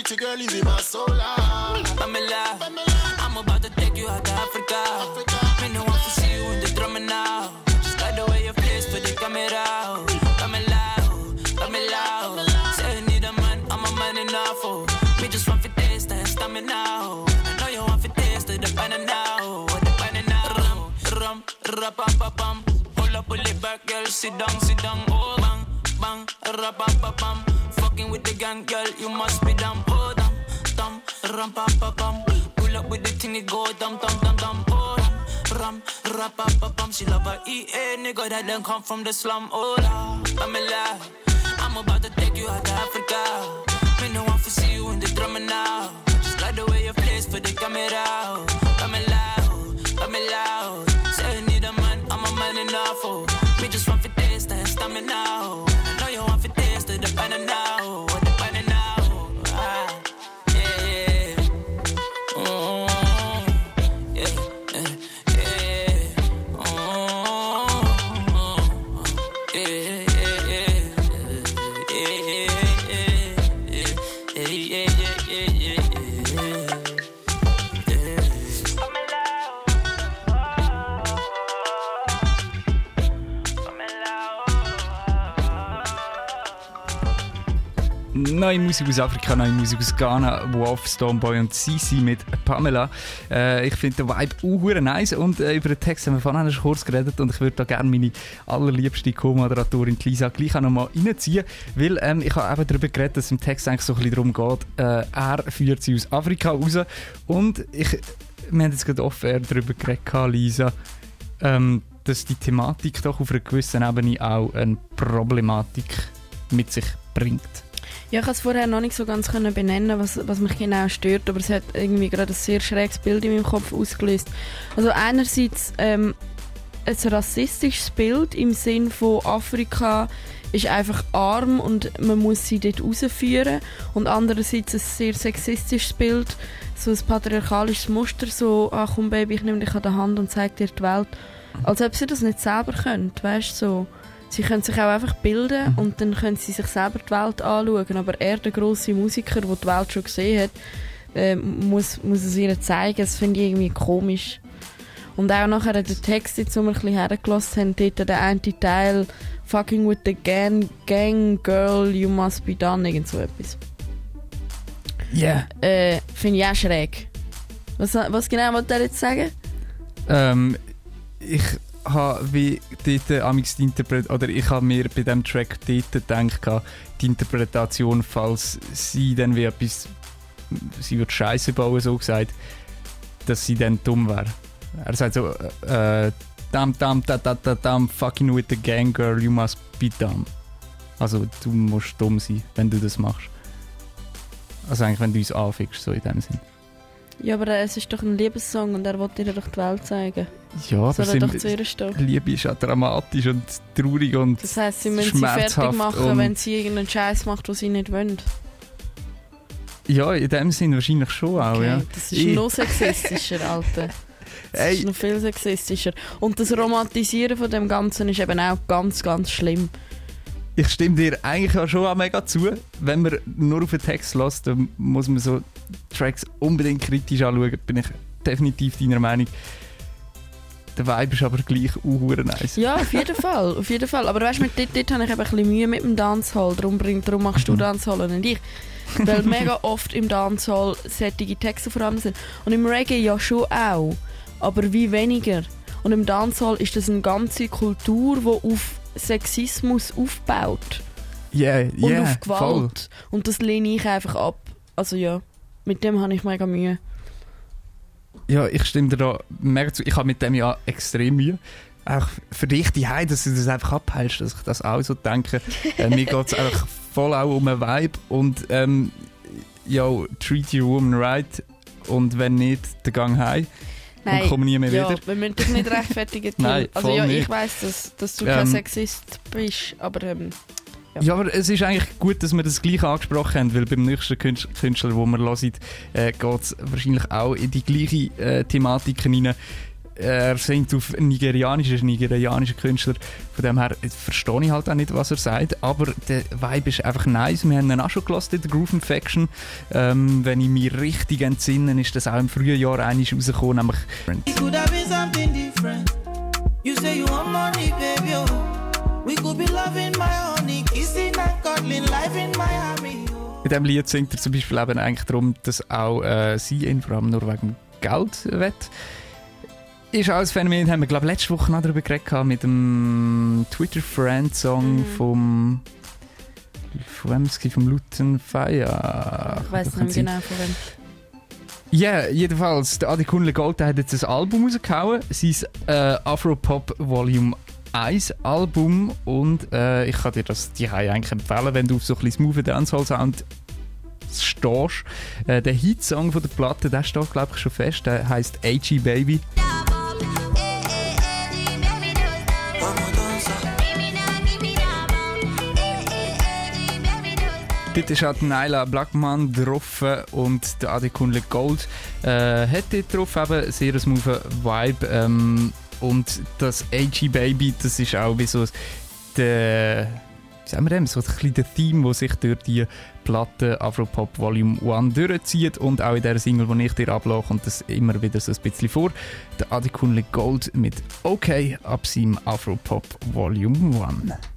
Pretty girl is in my soul. ah. Pamela, I'm about to take you out to Africa. Me no want to see you in the drama now. Just like the way you place for the camera. Pamela, Pamela, say you need a man, I'm a man enough. Oh. Me just want to taste that stamina. I know you want to taste the banana now, the banana. Rum, rum, rapam, papam. Pull up, pull it back, girl, sit down, sit down. Oh, bang, bang, rapam, papam. Fucking with the gang, girl, you must be dumb. Oh, dumb, dumb, ram, pam, pam, pam. Pull up with the thing, go dumb, dumb, dumb, dumb. Oh, ram, ram, pam, pam, pam. She love her EA, nigga that done come from the slum. Oh, la, Pamela, I'm about to take you out to Africa. Me no want to see you in the drama now. Just like the way you place for the camera. Pamela, Pamela, say you need a man, I'm a man enough. Oh. Me just want to taste that stamina. I neue Musik aus Afrika, neue Musik aus Ghana, Wolf, Stoneboy und Sisi mit Pamela. Äh, ich finde den Vibe auch nice und äh, über den Text haben wir vorhin schon kurz geredet und ich würde da gerne meine allerliebste Co-Moderatorin Lisa gleich auch nochmal reinziehen, weil ähm, ich habe eben darüber geredet, dass im Text eigentlich so ein bisschen darum geht, äh, er führt sie aus Afrika raus und ich, wir haben jetzt gerade offen darüber geredet, Lisa, ähm, dass die Thematik doch auf einer gewissen Ebene auch eine Problematik mit sich bringt. Ja, ich konnte es vorher noch nicht so ganz können benennen, was, was mich genau stört, aber es hat irgendwie gerade ein sehr schräges Bild in meinem Kopf ausgelöst. Also einerseits ähm, ein rassistisches Bild im Sinn von Afrika ist einfach arm und man muss sie dort rausführen und andererseits ein sehr sexistisches Bild, so ein patriarchalisches Muster, so «Ach komm Baby, ich nehme dich an der Hand und zeige dir die Welt», als ob sie das nicht selber können, weißt so. Sie können sich auch einfach bilden Mhm. und dann können sie sich selber die Welt anschauen. Aber er, der grosse Musiker, der die Welt schon gesehen hat, äh, muss, muss es ihr zeigen. Das finde ich irgendwie komisch. Und auch nachher der Text, jetzt, wo wir ein bisschen hergelassen haben, dort der eine Teil «Fucking with the gang, gang girl, you must be done», irgend so etwas. Yeah. Äh, finde ich auch schräg. Was, was genau wollte er jetzt sagen? Ähm, ich habe wie dort amigs die Interpret oder ich habe mir bei dem Track dort gedacht, die Interpretation, falls sie dann wie etwas, sie wird Scheiße bauen, so gesagt, dass sie dann dumm wäre. Er sagt so, äh, damn, damn, da, da, da, damn, fucking with the gang girl, you must be dumb. Also du musst dumm sein, wenn du das machst. Also eigentlich, wenn du uns anfickst, so in dem Sinn. Ja, aber es ist doch ein Liebessong und er wollte ihr doch die Welt zeigen. Ja, aber Soll er sind-. Liebe ist auch dramatisch und traurig und Das heisst, sie müssen sie fertig machen, wenn sie irgendeinen Scheiß macht, den sie nicht wollen. Ja, in dem Sinn wahrscheinlich schon auch, ja. Das ist Ich- noch sexistischer, Alter. Das Ey. ist noch viel sexistischer. Und das Romantisieren von dem Ganzen ist eben auch ganz, ganz schlimm. Ich stimme dir eigentlich auch schon auch mega zu. Wenn man nur auf den Text lässt, dann muss man so Tracks unbedingt kritisch anschauen. Bin ich definitiv deiner Meinung. Der Vibe ist aber gleich auch nice. Ja, auf jeden Fall. Auf jeden Fall. Aber weißt du, dort, dort habe ich eben ein bisschen Mühe mit dem Dancehall. Darum, bring, darum machst du Dancehall und nicht ich. Weil mega oft im Dancehall sättige Texte vorhanden sind. Und im Reggae ja schon auch. Aber wie weniger. Und im Dancehall ist das eine ganze Kultur, die auf Sexismus aufbaut. Yeah, Und yeah, auf Gewalt. voll. Und das lehne ich einfach ab. Also ja, mit dem habe ich mega Mühe. Ja, ich stimme dir da mega zu. Ich habe mit dem ja extrem Mühe. Auch für dich die dass du das einfach abheilst, dass ich das auch so denke. äh, mir geht es einfach voll auch um einen Vibe und ähm, ja, treat your woman right und wenn nicht, dann gang heim und komm nie mehr ja, wieder. wir müssen dich nicht rechtfertigen. Nein, also ja, ich nicht. weiss, dass, dass du Ähm, kein Sexist bist, aber ähm, Ja. aber es ist eigentlich gut, dass wir das gleich angesprochen haben, weil beim nächsten Künstler, den wir hören, äh, geht es wahrscheinlich auch in die gleiche äh, Thematik hinein. Er singt auf Nigerianisch, ist ein nigerianischer Künstler, von dem her verstehe ich halt auch nicht, was er sagt, aber der Vibe ist einfach nice. Wir haben ihn auch schon in der Groove Infection. Ähm, wenn ich mich richtig entsinne, ist das auch im frühen Jahr einiges rausgekommen, nämlich It could have been something different. You say you want money, baby. Oh. We could be loving my honey, kissing and cuddling, life in Miami. In diesem Lied singt er zum Beispiel eben eigentlich darum, dass auch äh, sie ihn vor allem nur wegen Geld will. Ist auch ein Phänomen, haben wir glaube letzte Woche noch darüber geredet gehabt, mit dem Twitter-Friend-Song vom von wem es? Vom Luton Fire. ich weiß nicht mehr genau von wem. Ja, yeah, jedenfalls, der Adi Kunle Gold der hat jetzt ein Album rausgehauen, sein äh, Afropop Volume 1 Album und äh, ich kann dir das die eigentlich empfehlen, wenn du auf so ein bisschen smooth Dancehall Sound stehst. Äh, der Hitsong von der Platte, der steht glaube ich schon fest, der heißt AG Baby. Dort ist auch Naila Blackman drauf und der Adi Gold äh, hat dort drauf eben sehr einen smoothen Vibe. Ähm, und das AG Baby, das ist auch wie so der, wie sagen wir dem, so ein der Theme, das sich durch die Platte Afropop Volume 1 durchzieht und auch in der Single, die ich dir ablasse, kommt das immer wieder so ein bisschen vor. Der Adi Kunle Gold mit OK ab seinem Afropop Volume 1.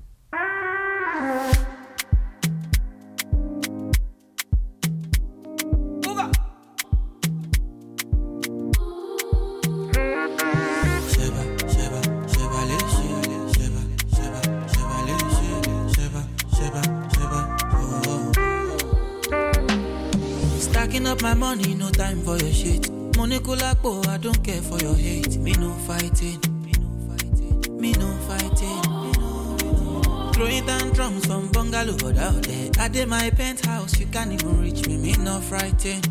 Money, no time for your shit. Money kulakbo, oh, I don't care for your hate. Me no fighting. Me no fighting. Me no fighting. Throwing down drums from bungalow out there. I did my penthouse, you can't even reach me. Me no frightened.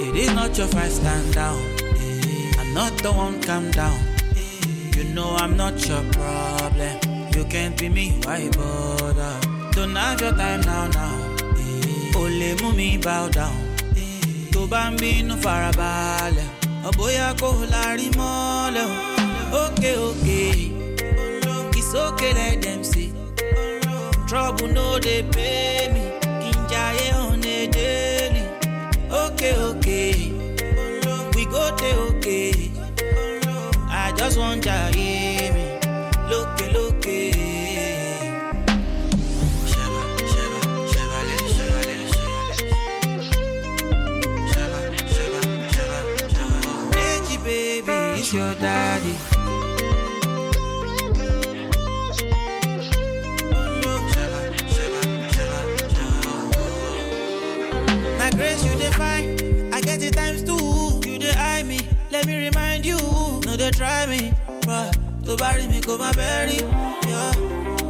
It is not your fight, stand down. I'm not the one, calm down. You know I'm not your problem. You can't be me, why bother? Don't have your time now, now. Mi bow down. Tó bá ń bínú farabalẹ̀, ọ̀bọ̀yà kò lárí mọ́lẹ̀. Okay, okay, it's okay let them say. Trouble no dey pay me, kí n jayé on a daily. Okay, okay, we go dey okay. I just want jayé mi, it's your daddy. My grace, you define. I get it times two. You dey eye me. Let me remind you. No, they try me. But to bury me, go my berry. Yeah.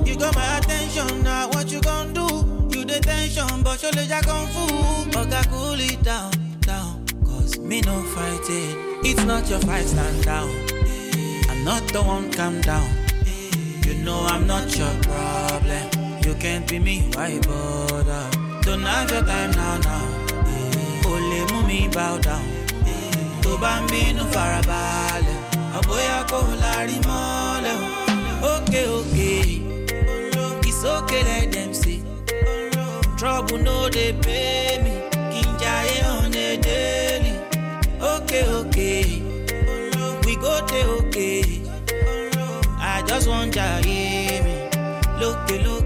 You got my attention. Now, what you gonna do? You the tension, but your legs kung fu. Okay, cool it down, down. Cause me no fighting. It's not your fight, stand down. I'm not the one, calm down. You know I'm not your problem. You can't be me, why bother? Don't have your time now, now. Mú mi bow down. Tó bá ń bínú farabalẹ̀, ọ̀bọ̀yà kò lárí mọ́lẹ̀. Okay, it's okay let them say. Trouble no dey pay me, kí n on a daily okay, okay. We go there, okay. I just want to hear me. Look, look.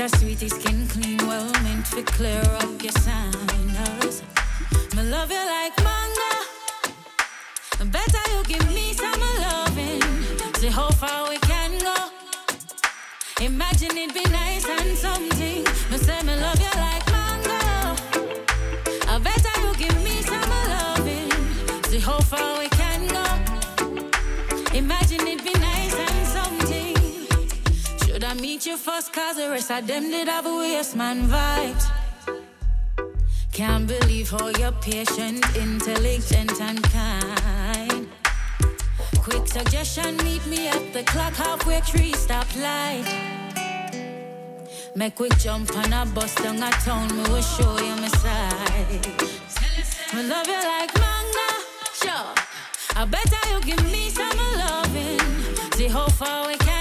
A sweetie, skin clean, well meant to clear up your signals. Me love you like manga. Better you give me some loving. See how far we can go. Imagine it'd be nice and something. Me say me love you like meet you first? Cause the rest of them did have a waste man vibes. Can't believe how you're patient, intelligent, and kind. Quick suggestion, meet me at the clock halfway tree stop light. Make we jump on a bus down a town, me will show you my side. Me love you like manga, sure. I better you give me some loving. See how far we can.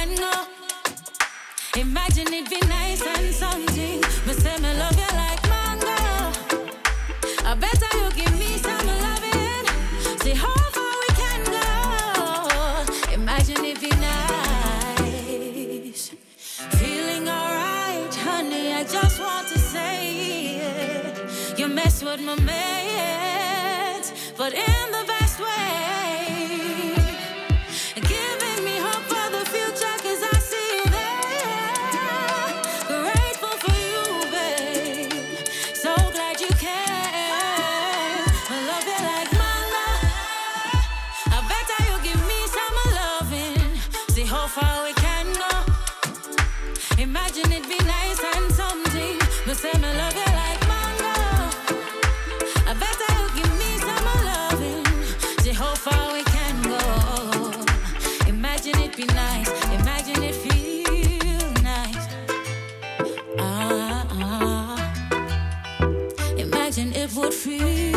Imagine it be nice and something. Me say me love you like mango. I better you give me some loving. See how far we can go. Imagine it be nice. Feeling alright, honey. I just want to say it. You mess with my mate, but in the best way. feel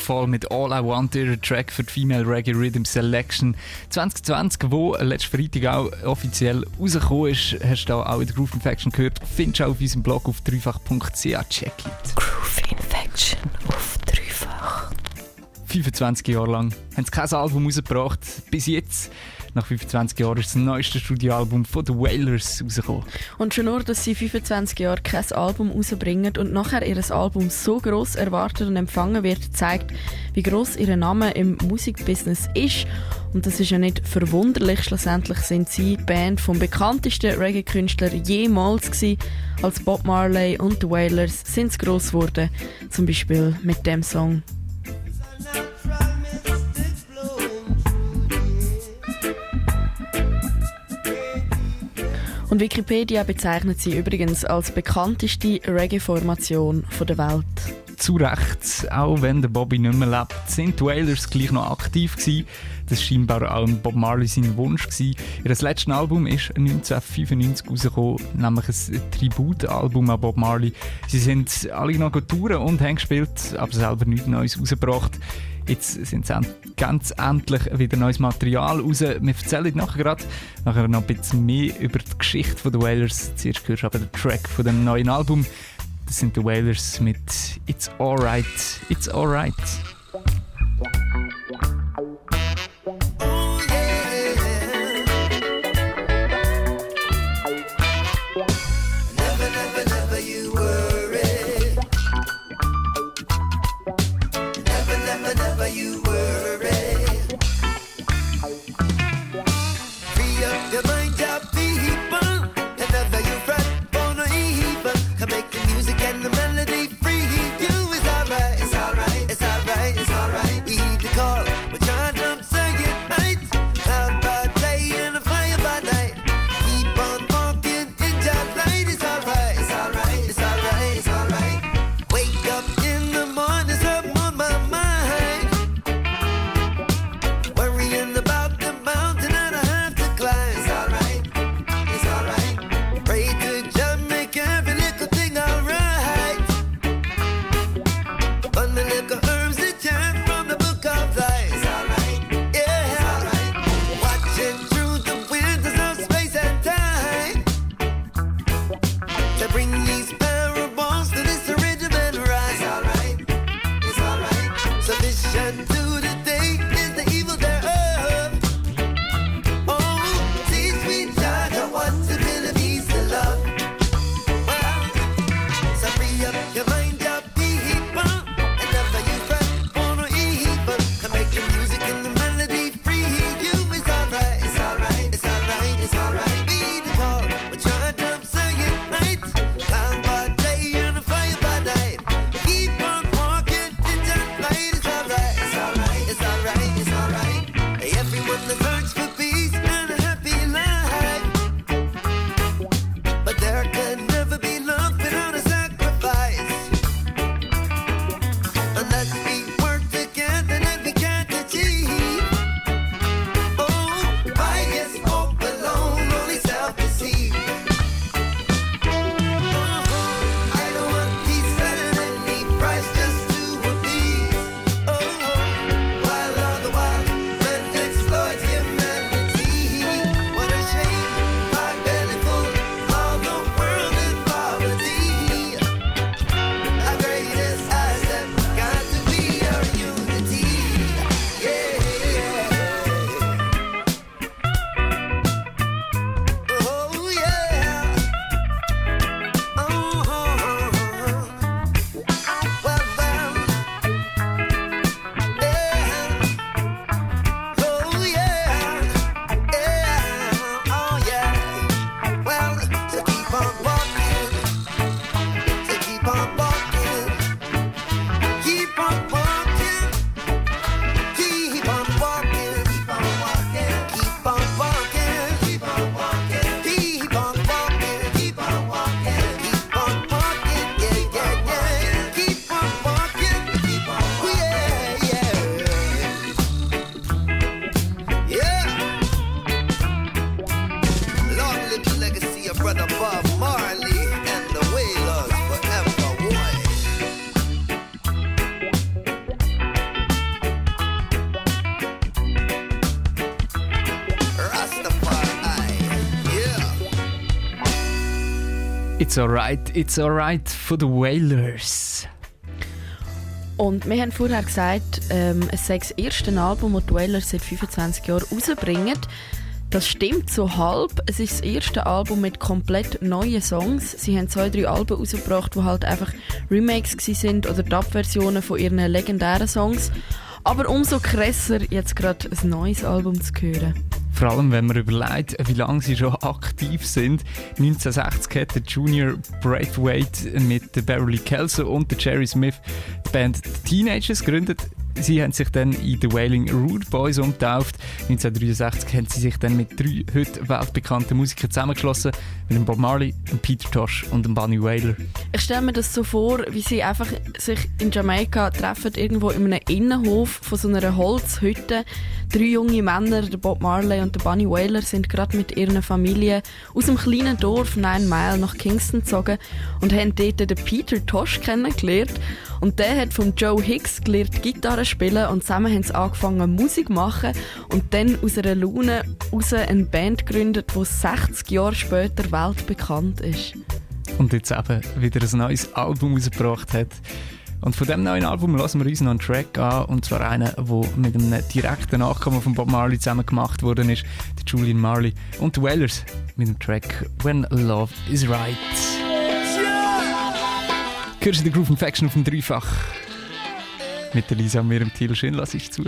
Shuffle mit All I Want ihrer Track für die Female Reggae Rhythm Selection 2020, wo letzten Freitag auch offiziell rausgekommen ist. Hast du auch in der Groove Infection gehört? Findest du auch auf unserem Blog auf dreifach.ch. Check it. Groove Infection auf dreifach. 25 Jahre lang haben sie kein Album rausgebracht. Bis jetzt. Nach 25 Jahren ist das neueste Studioalbum von The Wailers rausgekommen. Und schon nur, dass sie 25 Jahre kein Album rausbringen und nachher ihr Album so groß erwartet und empfangen wird, zeigt, wie groß ihr Name im Musikbusiness ist. Und das ist ja nicht verwunderlich. Schlussendlich sind sie die Band vom bekanntesten Reggae-Künstler jemals gewesen. Als Bob Marley und The Wailers sind sie gross geworden. Zum Beispiel mit dem Song Wikipedia bezeichnet sie übrigens als bekannteste Reggae-Formation der Welt. Zu Recht, auch wenn der Bobby nicht mehr lebt, sind die Wailers gleich noch aktiv gewesen. Das war scheinbar auch Bob Marley sein Wunsch. Gewesen. Ihr letztes Album ist 1995 rausgekommen, nämlich ein Tributalbum an Bob Marley. Sie sind alle noch touren und haben gespielt, aber selber nichts Neues rausgebracht. Jetzt sind sie ganz endlich wieder neues Material raus. Wir erzählen nachher gerade nachher noch ein bisschen mehr über die Geschichte der Wailers. Zuerst hörst du aber den Track von dem neuen Album. Das sind die Wailers mit It's Alright, It's Alright. It's alright, it's alright von the Wailers. Und wir haben vorher gesagt, ähm, es sei das erste Album, das die Wailers seit 25 Jahren rausbringen. Das stimmt so halb. Es ist das erste Album mit komplett neuen Songs. Sie haben zwei, drei Alben rausgebracht, die halt einfach Remakes sind oder Dub-Versionen von ihren legendären Songs. Aber umso krasser, jetzt gerade ein neues Album zu hören. Vor allem, wenn man überlegt, wie lange sie schon aktiv sind. 1960 hat der Junior Braithwaite mit der Beverly Kelso und der Jerry Smith die Band The Teenagers gegründet. Sie haben sich dann in The Wailing Rude Boys umgetauft. 1963 haben sie sich dann mit drei heute weltbekannten Musikern zusammengeschlossen. Mit dem Bob Marley, dem Peter Tosh und dem Bunny Wailer. Ich stelle mir das so vor, wie sie einfach sich in Jamaika treffen, irgendwo in einem Innenhof von so einer Holzhütte. Drei junge Männer, der Bob Marley und der Bunny Wailer, sind gerade mit ihren Familien aus dem kleinen Dorf Nine Mile nach Kingston gezogen und haben dort den Peter Tosh kennengelernt. Und der hat von Joe Hicks gelernt, Gitarre spielen und zusammen haben sie angefangen Musik zu machen und dann aus einer Laune raus eine Band gegründet, die 60 Jahre später weltbekannt ist. Und jetzt eben wieder ein neues Album rausgebracht hat. Und von dem neuen Album lassen wir uns noch einen Track an, und zwar einen, der mit einem direkten Nachkommen von Bob Marley zusammen gemacht worden ist, die Julian Marley und die Whalers mit dem Track When Love Is Right. Du den Groove Infection auf dem Dreifach? Mit der Lisa und mir im Thiel. Schön, lass ich zu.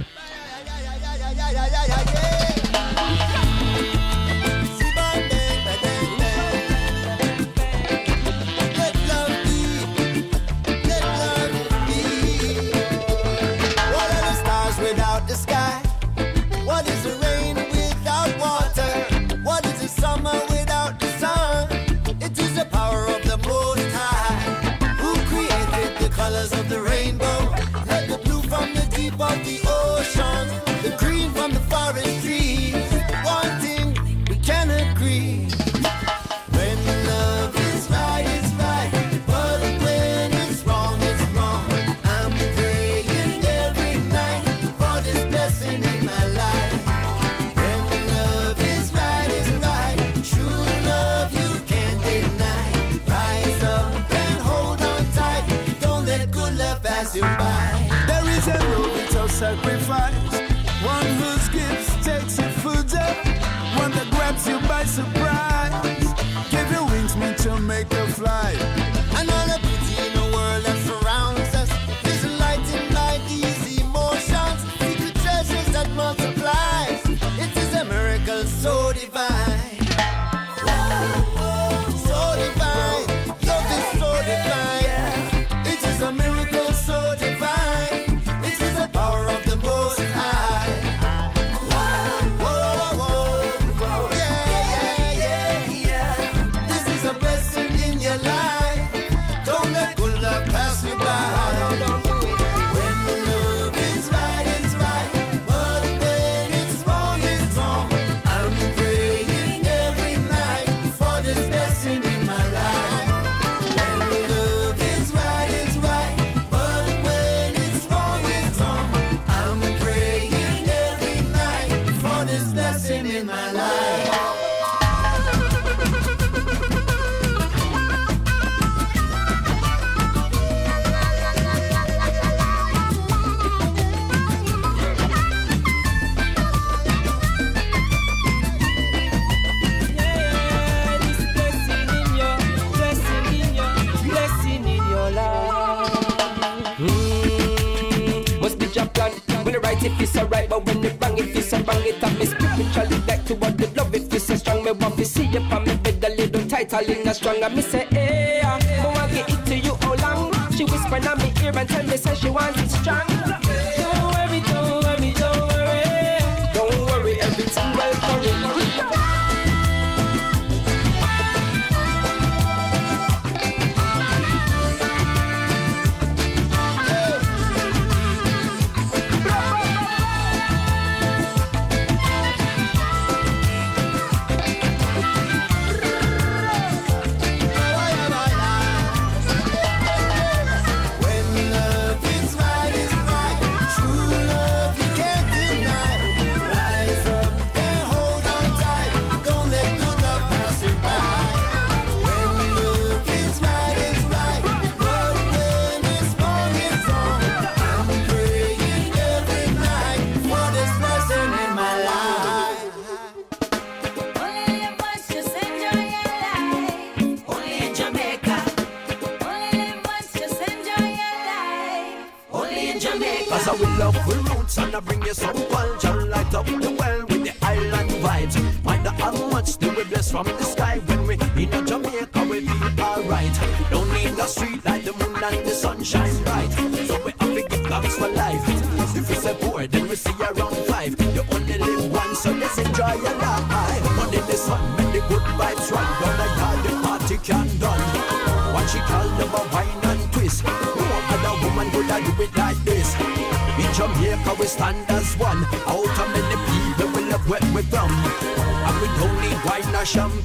But when it wrong, if it's wrong, it up me spiritually back to what the love. If it's so strong, me want to see you on me bed a little tighter, little stronger. Me say, hey, ah, I want get it to you all long. She whisper in my ear and tell me say she wants it strong. wanna bring you some punch and light up. Russian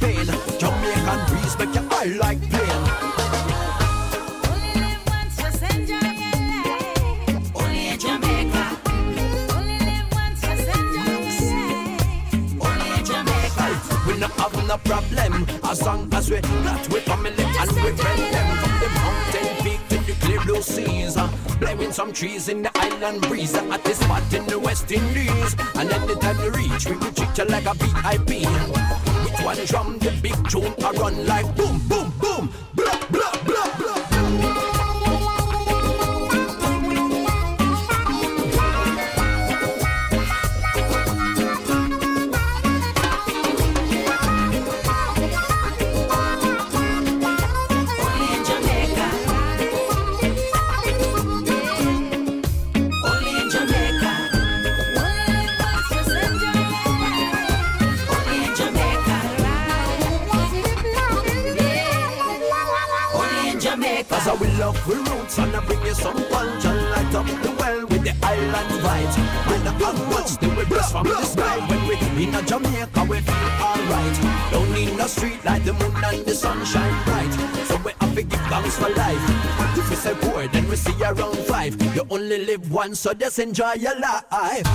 so just enjoy your life.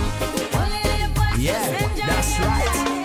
Yeah, that's right.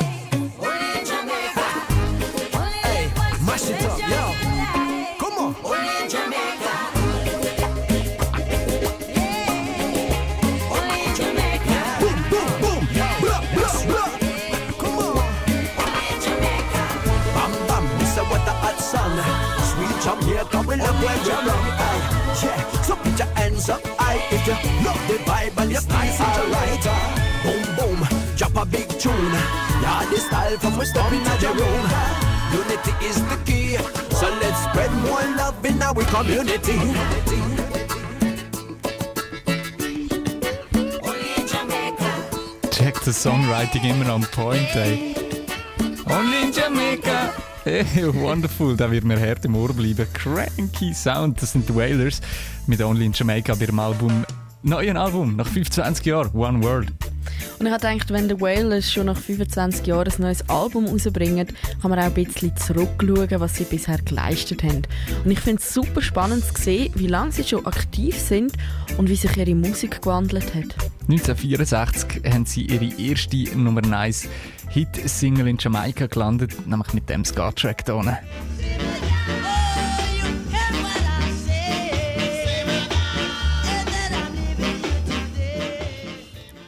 From we stop in your room. Unity is the key, so let's spread more love in our community. Check the Songwriting immer on point, ey. Only in Jamaica. Hey, wonderful, da wird mir hart im Ohr bleiben. Cranky Sound, das sind die Wailers mit Only in Jamaica bei ihrem Album, neuen Album, nach 25 Jahren, One World. Und ich habe gedacht, wenn die Wailers schon nach 25 Jahren ein neues Album rausbringen, kann man auch ein bisschen zurückschauen, was sie bisher geleistet haben. Und ich finde es super spannend zu sehen, wie lange sie schon aktiv sind und wie sich ihre Musik gewandelt hat. 1964 haben sie ihre erste Nummer 1 Hit-Single in Jamaika gelandet, nämlich mit dem Ska-Track da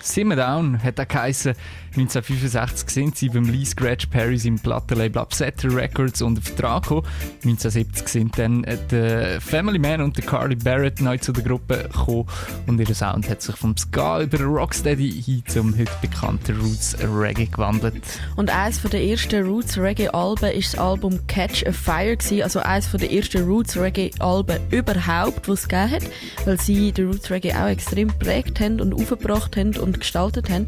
Simmer Down hat auch geheissen. 1965 sind sie beim Lee Scratch Perry im Plattenlabel Upsetter Records unter Vertrag gekommen. 1970 sind dann äh, der Family Man und der Carly Barrett neu zu der Gruppe gekommen und ihr Sound hat sich vom Ska über Rocksteady hin zum heute bekannten Roots Reggae gewandelt. Und eines der ersten Roots Reggae Alben ist das Album Catch a Fire gewesen, also eines der ersten Roots Reggae Alben überhaupt, die es gegeben hat, weil sie den Roots Reggae auch extrem geprägt haben und aufgebracht haben und gestaltet haben.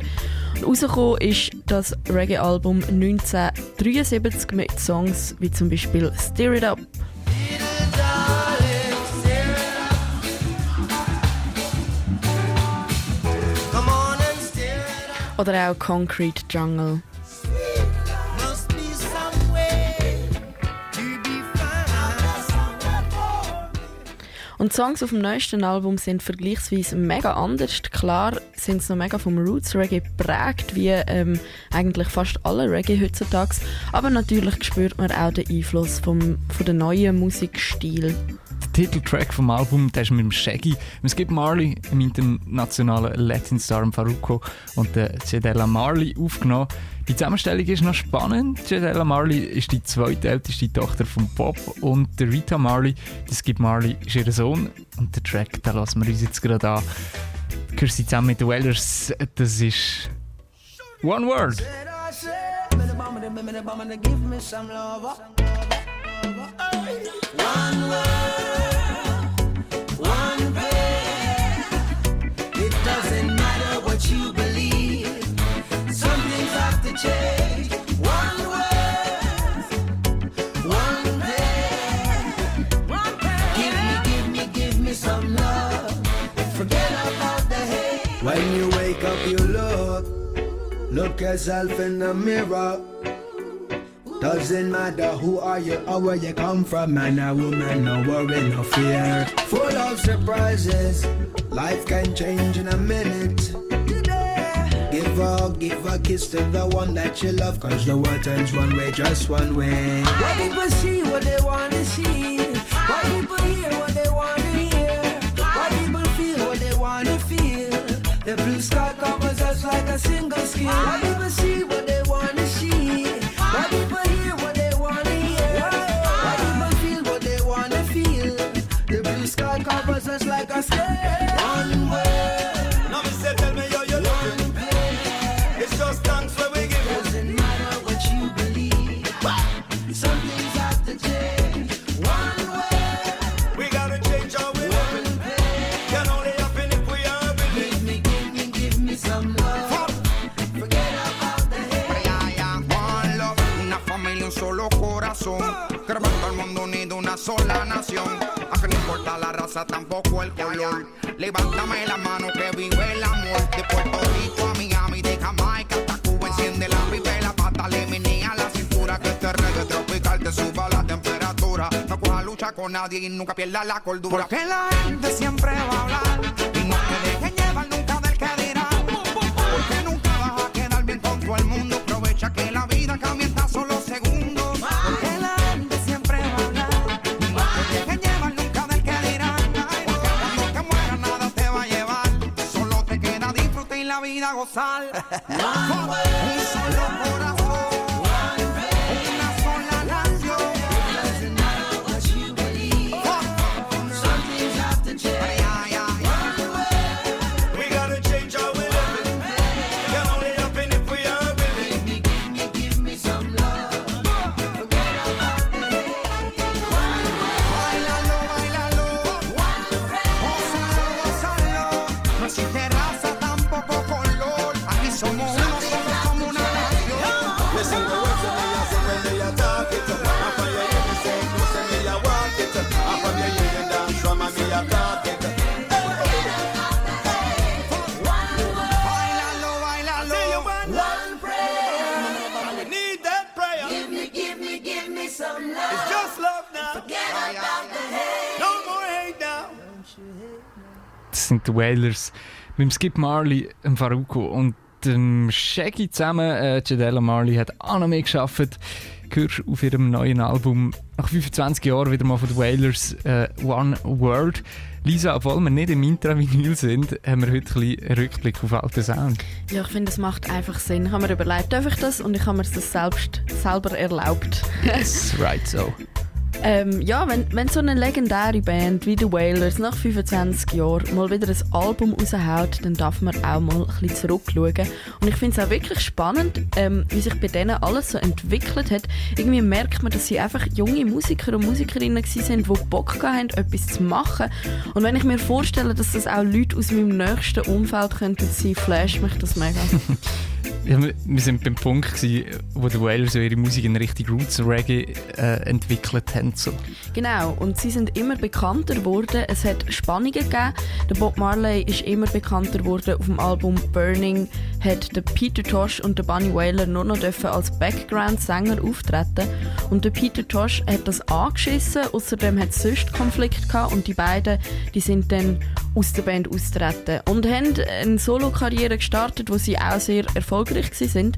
Und rausgekommen ist das Reggae-Album 1973 mit Songs wie zum Beispiel Stir It Up. Oder auch Concrete Jungle. Und die Songs auf dem neuesten Album sind vergleichsweise mega anders. Klar sind sie noch mega vom Roots Reggae geprägt, wie ähm, eigentlich fast alle Reggae heutzutage. Aber natürlich spürt man auch den Einfluss vom, von den neuen Musikstil. Der Titeltrack vom Album der ist mit dem Shaggy, dem Skip Marley, dem internationalen Latin Star Faruko und der Jedella Marley aufgenommen. Die Zusammenstellung ist noch spannend. Jedella Marley ist die zweitälteste Tochter von Bob und der Rita Marley, der Skip Marley, ist ihr Sohn. Und der Track, den lassen wir uns jetzt gerade an. Gehören sie zusammen mit den Wellers, das ist One Word. One word, When you wake up, you look. Look yourself in the mirror. Doesn't matter who are you or where you come from, man or woman, no worry, no fear. Full of surprises, life can change in a minute. Give a, give a kiss to the one that you love, cause the world turns one way, just one way. Why people see what they wanna see? Why people hear what they wanna hear? Why people feel what they wanna feel? The blue sky covers us like a single skin. Why people see what they nadie nunca pierda la cordura. Porque la gente siempre va a hablar. Das sind die Wailers mit dem Skip Marley, dem Faruko und dem Shaggy zusammen. Äh, Jadella Marley hat auch noch mehr geschafft. Hörst auf ihrem neuen Album nach 25 Jahren wieder mal von den Wailers äh, One World. Lisa, obwohl wir nicht im Intra-Vinyl sind, haben wir heute ein bisschen einen Rückblick auf alten Sound. Ja, ich finde, es macht einfach Sinn. Ich habe mir überlegt, darf ich das? Und ich habe mir das selbst selber erlaubt. Yes, right so. Ähm, ja, wenn, wenn so eine legendäre Band wie die Wailers nach 25 Jahren mal wieder ein Album raushaut, dann darf man auch mal ein bisschen zurückschauen. Und ich finde es auch wirklich spannend, ähm, wie sich bei denen alles so entwickelt hat. Irgendwie merkt man, dass sie einfach junge Musiker und Musikerinnen waren, die Bock haben, etwas zu machen. Und wenn ich mir vorstelle, dass das auch Leute aus meinem nächsten Umfeld könnten sein, flasht mich das mega. Ja, wir, wir sind beim Punkt, gewesen, wo die Wailers ihre Musik in Richtung Roots Reggae äh, entwickelt haben. So. Genau, und sie sind immer bekannter geworden. Es hat Spannungen gegeben. Der Bob Marley ist immer bekannter geworden. Auf dem Album Burning hat der Peter Tosh und der Bunny Wailer nur noch dürfen als Background-Sänger auftreten. Und der Peter Tosh hat das angeschissen. Außerdem hat es sonst Konflikt gehabt und die beiden, die sind dann aus der Band austreten und haben eine Solo-Karriere gestartet, wo sie auch sehr erfolgreich sind.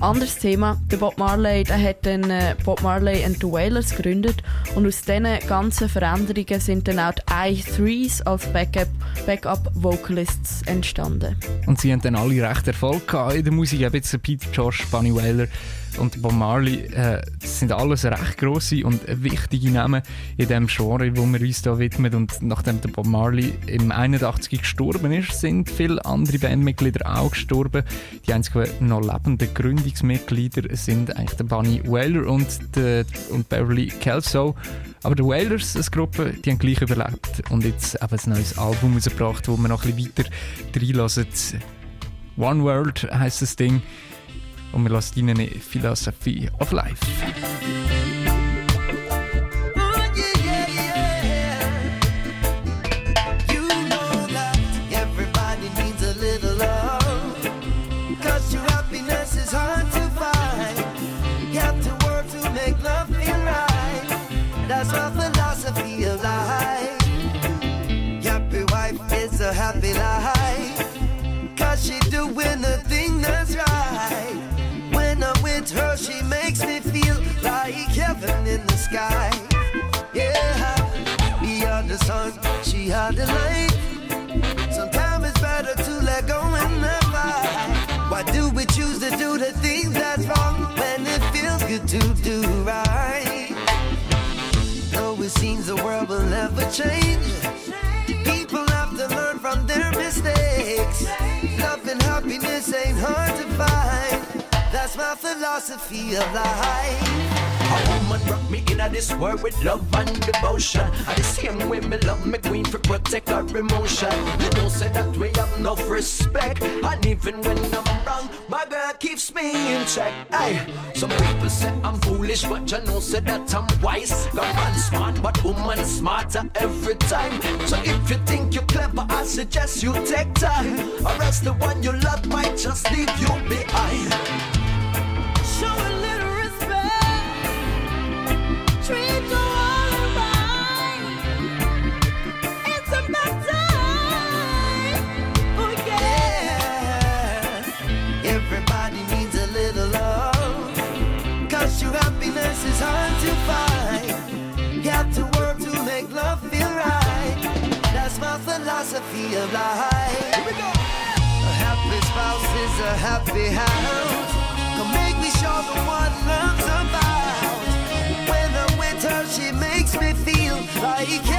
Anderes Thema, der Bob Marley, der hat dann äh, Bob Marley and the Wailers gegründet und aus diesen ganzen Veränderungen sind dann auch die I3s als Backup, Backup Vocalists entstanden. Und sie haben dann alle recht Erfolg gehabt in der Musik. Eben jetzt Peter Josh, Bunny Wailer und Bob Marley. Äh, sind alles recht grosse und wichtige Namen in dem Genre, wo wir uns da widmen. Und nachdem der Bob Marley im 81 gestorben ist, sind viele andere Bandmitglieder auch gestorben. Die einzigen noch lebenden Gründungsmitglieder sind eigentlich der Bunny Wailer und, der, und Beverly Kelso. Aber die Wailers, als Gruppe, die haben gleich überlebt und jetzt eben ein neues Album rausgebracht, wo wir noch ein bisschen weiter reinlassen. One World heisst das Ding. Und wir lassen Ihnen eine Philosophy of Life. Heaven in the sky. Yeah, we are the sun, she are the light. Sometimes it's better to let go and let fly. Why do we choose to do the things that's wrong when it feels good to do right? Though it seems the world will never change. People have to learn from their mistakes. Love and happiness ain't hard to find. My philosophy of life. A woman brought me into this world with love and devotion. And the same way me love me queen for protect her emotion. You don't say that we have enough respect. And even when I'm wrong, my girl keeps me in check. Hey, some people say I'm foolish, but you know say that I'm wise. God man smart, but woman smarter every time. So if you think you're clever, I suggest you take time. Or else the one you love might just leave you behind. Philosophy of life. Here we go. A happy spouse is a happy house like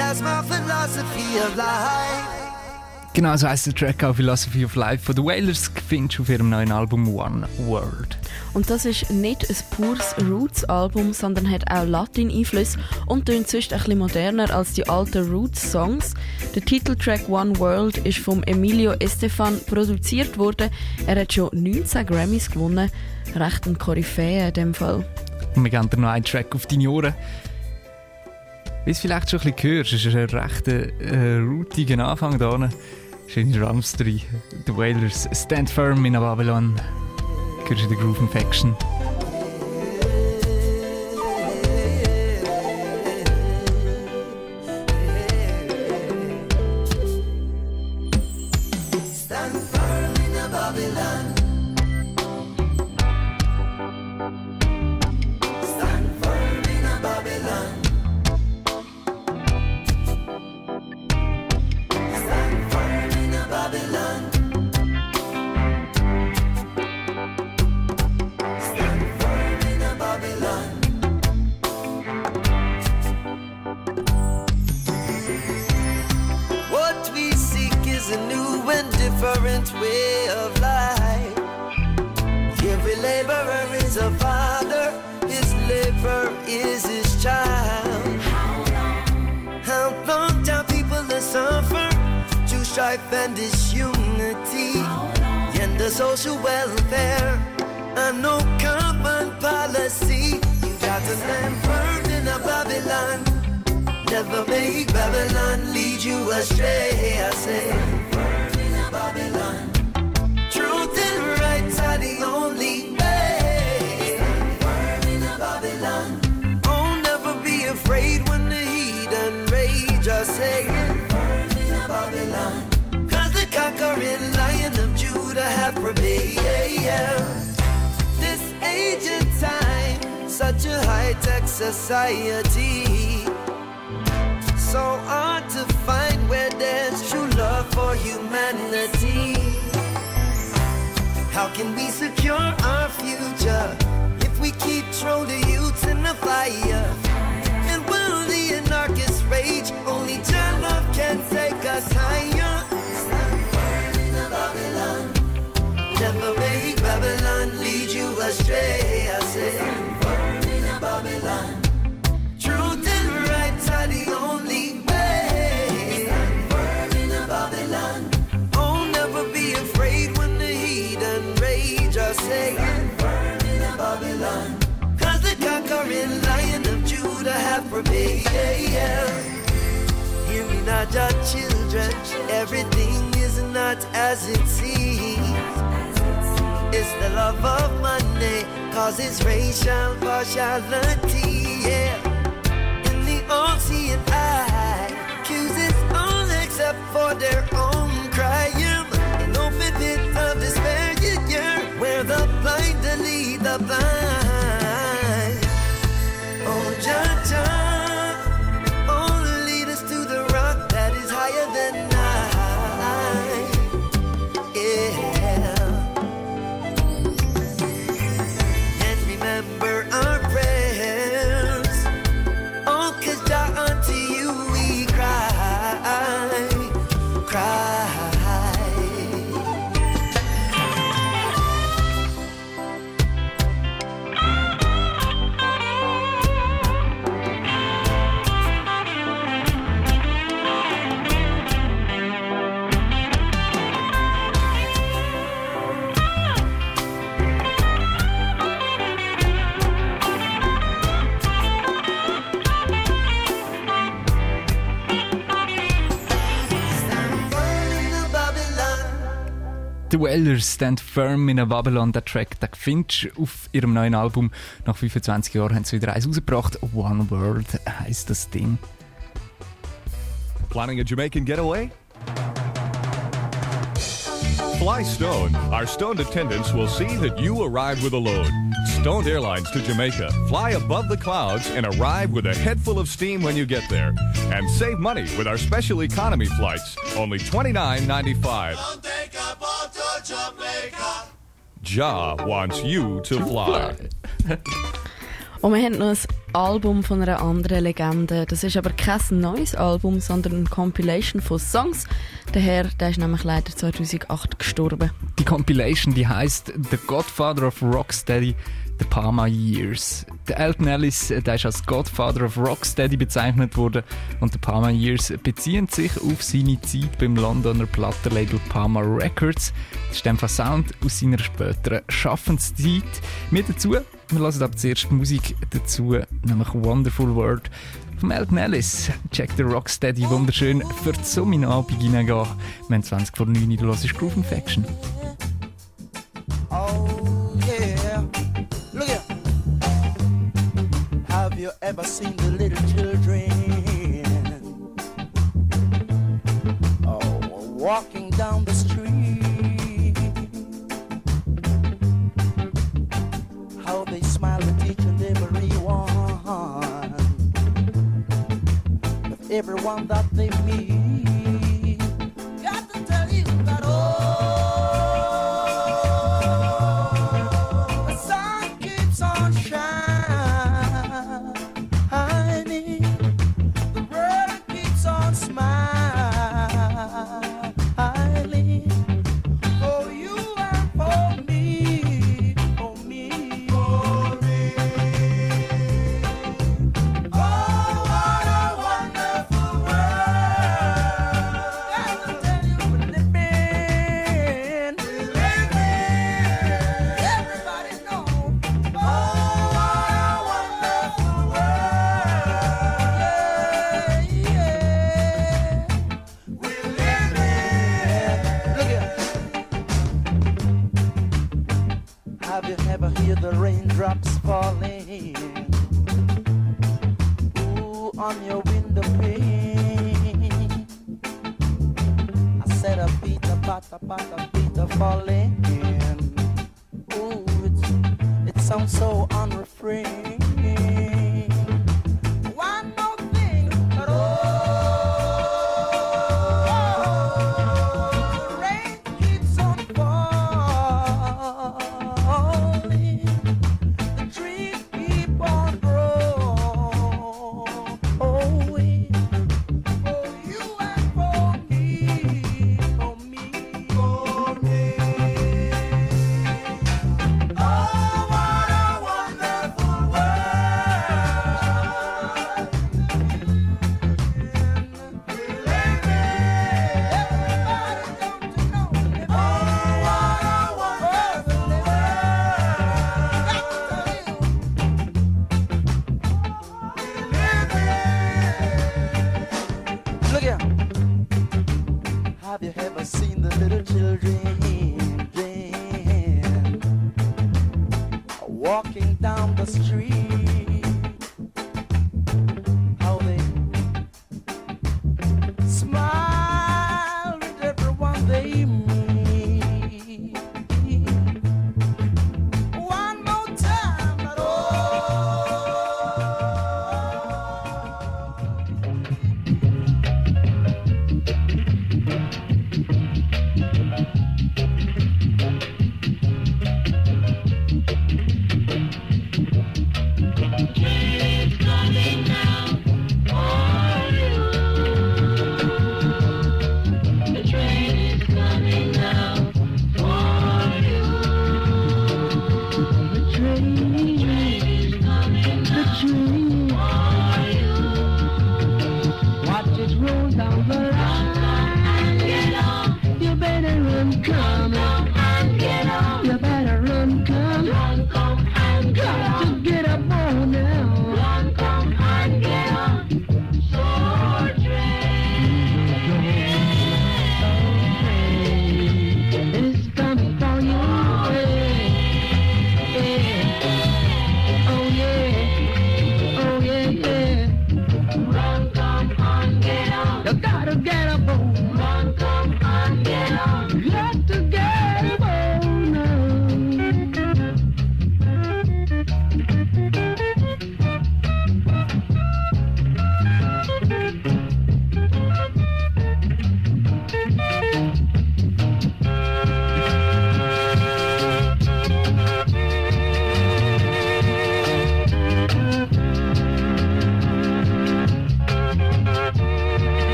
That's my philosophy of life. Genau so heisst der Track auch Philosophy of Life von The Wailers, findest du auf ihrem neuen Album One World. Und das ist nicht ein pures Roots-Album, sondern hat auch Latin-Einfluss und tönt sonst ein bisschen moderner als die alten Roots-Songs. Der Titeltrack One World ist vom Emilio Estefan produziert worden. Er hat schon 19 Grammys gewonnen. Recht ein Koryphäe in dem Fall. Und wir geben dir noch einen Track auf deine Ohren. Wie es vielleicht schon ein bisschen hörst, ist ein recht äh, routiger Anfang da. Schöne drin. The Wailers Stand Firm in Babylon. Hörst du den Groove Infection. Stand lead you astray. I say, Babylon. Truth and right are the only way. Babylon. Oh, never be afraid when the heat and rage. I say, firm in a Babylon. Cause the conquering lion of Judah have prevailed. This age and time, such a high tech society. For humanity. How can we secure our future if we keep throw the youths in the fire. And while the anarchists rage, only Jah love can take us higher. Babylon. Never make Babylon lead you astray. I say, firm in Babylon. Truth and right are the only Judah have prevailed. Hear me not, your children. Everything is not as it seems. It's the love of money, causes racial partiality. Yeah. In the all-seeing eye, accuses all except for their own crime. In open pit of despair, yeah, yeah, where the blind lead the blind. The Stand Firm in a Babylon, der Track, den findest du auf ihrem neuen Album. Nach 25 Jahren haben sie wieder eins rausgebracht. One World heisst das Ding. Planning a Jamaican getaway? Fly Stone. Our stoned attendants will see that you arrive with a load. Stoned Airlines to Jamaica. Fly above the clouds and arrive with a head full of steam when you get there. And save money with our special economy flights. Only $29.95. Ja wants you to fly. Und wir haben noch ein Album von einer anderen Legende. Das ist aber kein neues Album, sondern eine Compilation von Songs. Der Herr, der ist nämlich leider 2008 gestorben. Die Compilation, die heißt The Godfather of Rocksteady, The Palma Years. Der Elton Ellis, der ist als Godfather of Rocksteady bezeichnet worden und The Palma Years beziehen sich auf seine Zeit beim Londoner Plattenlabel Palma Records. Das ist einfach Sound aus seiner späteren Schaffenszeit. Mit dazu, wir hören ab zuerst Musik dazu, nämlich Wonderful World vom Elton Ellis. Check the Rocksteady, wunderschön für die Somminabend hineingehen. Wir haben 20 vor 9 Uhr, du hörst Groove Infection. Oh you ever seen the little children? Oh, walking down the street. How they smile at each and every one. Everyone that they meet.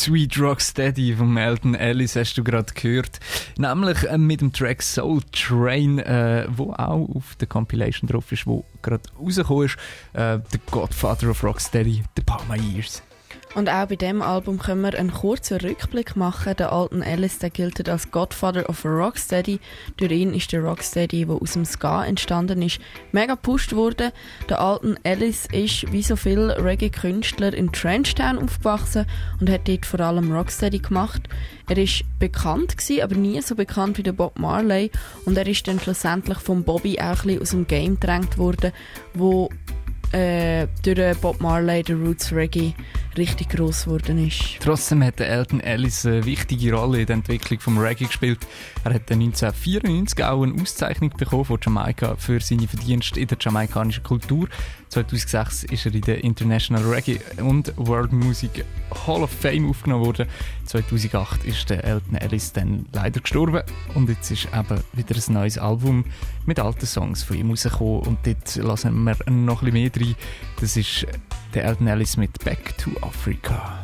Sweet Rocksteady von Melton Ellis hast du gerade gehört. Nämlich äh, mit dem Track Soul Train, äh, wo auch auf der Compilation drauf ist, wo gerade rausgekommen ist. Äh, The Godfather of Rocksteady, The Palma Years. Und auch bei dem Album können wir einen kurzen Rückblick machen. Der alten Alice, der gilt als Godfather of Rocksteady. Durch ihn ist der Rocksteady, der aus dem Ska entstanden ist, mega gepusht worden. Der alten Alice ist, wie so viele Reggae-Künstler, in Trenchtown aufgewachsen und hat dort vor allem Rocksteady gemacht. Er ist bekannt gewesen, aber nie so bekannt wie der Bob Marley. Und er ist dann schlussendlich von Bobby auch ein bisschen aus dem Game gedrängt worden, wo äh, durch Bob Marley, der Roots Reggae, richtig gross geworden ist. Trotzdem hat Elton Ellis eine wichtige Rolle in der Entwicklung vom Reggae gespielt. Er hat 1994 auch eine Auszeichnung bekommen von Jamaika für seine Verdienste in der jamaikanischen Kultur. 2006 ist er in der International Reggae und World Music Hall of Fame aufgenommen worden. 2008 ist der Elton Ellis dann leider gestorben und jetzt ist eben wieder ein neues Album mit alten Songs von ihm rausgekommen und dort lassen wir noch ein bisschen mehr rein. Das ist der Elton Ellis mit Back to Africa.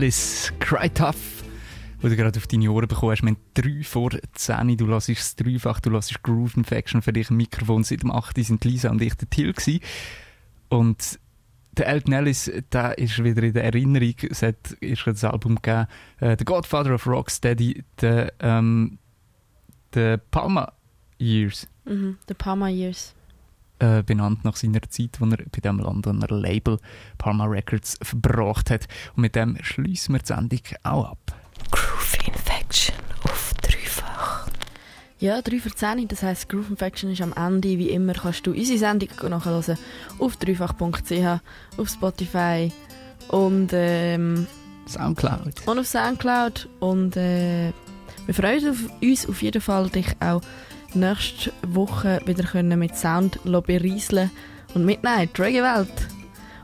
Ellis, Cry Tough, wo du gerade auf deine Ohren bekommst. Wir haben drei vor 10, du hörst es dreifach, du hörst Groove Infection für dich im Mikrofon. Seit dem 8. sind Lisa und ich der Till gewesen. Und der Elton Ellis, der ist wieder in der Erinnerung. Es hat ist das Album gegeben, äh, The Godfather of Rocksteady, der, ähm, der Palma Years Mhm, The Palma Years. Äh, benannt nach seiner Zeit, wo er bei dem Londoner Label Palma Records verbracht hat. Und mit dem schließen wir die Sendung auch ab. Groove Infection auf dreifach. Ja, 3 für 10, das heisst Groove Infection ist am Ende. Wie immer kannst du unsere Sendung nachhören auf dreifach.ch, auf Spotify und ähm, Soundcloud. Und auf Soundcloud. Und äh, wir freuen uns auf, uns auf jeden Fall, dich auch nächste Woche wieder können mit Sound berieseln und mitnehmen die Reggae-Welt.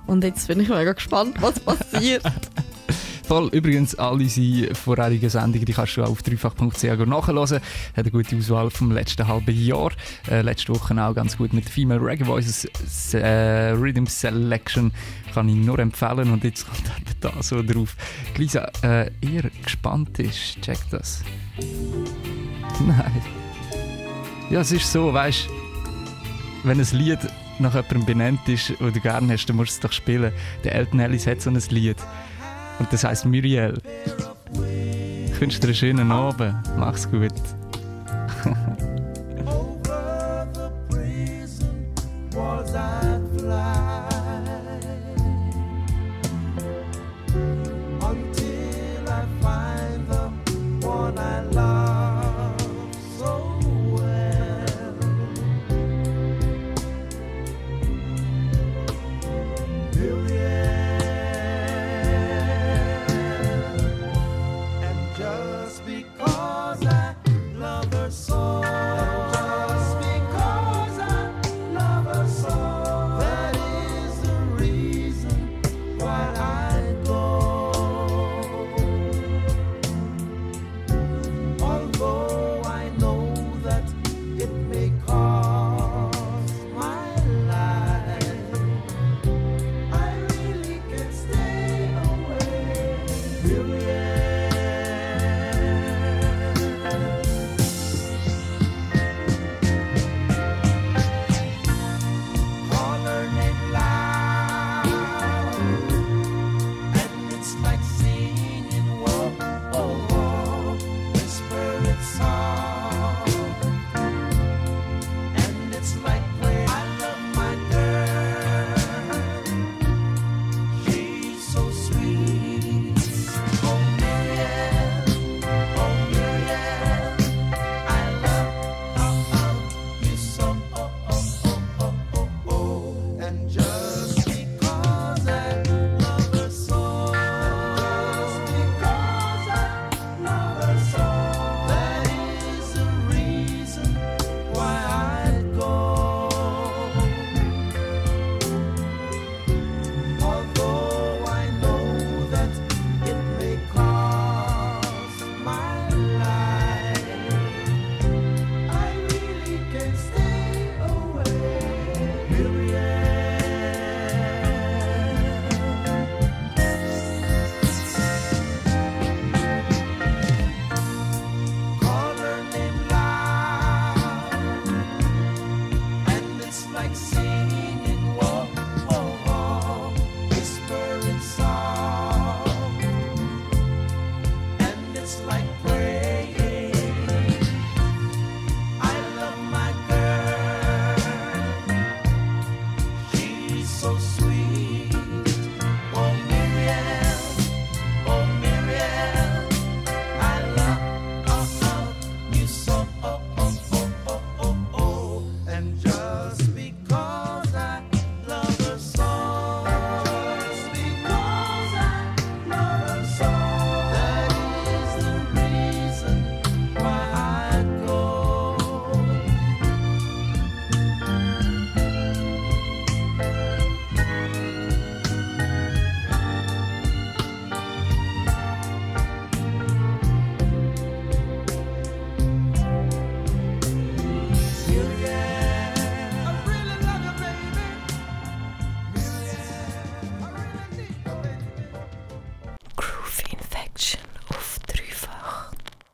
Und jetzt bin ich mega gespannt, was passiert. Voll. Übrigens, all unsere vorherigen Sendungen die kannst du auch auf dreifach.ch nachhören. Hat eine gute Auswahl vom letzten halben Jahr. Äh, letzte Woche auch ganz gut mit Female Reggae Voices äh, Rhythm Selection. Kann ich nur empfehlen. Und jetzt kommt er da so drauf. Lisa, äh, ihr gespannt ist, check das. Nein. Ja, es ist so, weißt wenn ein Lied nach jemandem benannt ist, das du gerne hast, dann musst du es doch spielen. Der Elton Ellis hat so ein Lied. Und das heißt Muriel. Ich wünsche dir einen schönen Abend. Mach's gut.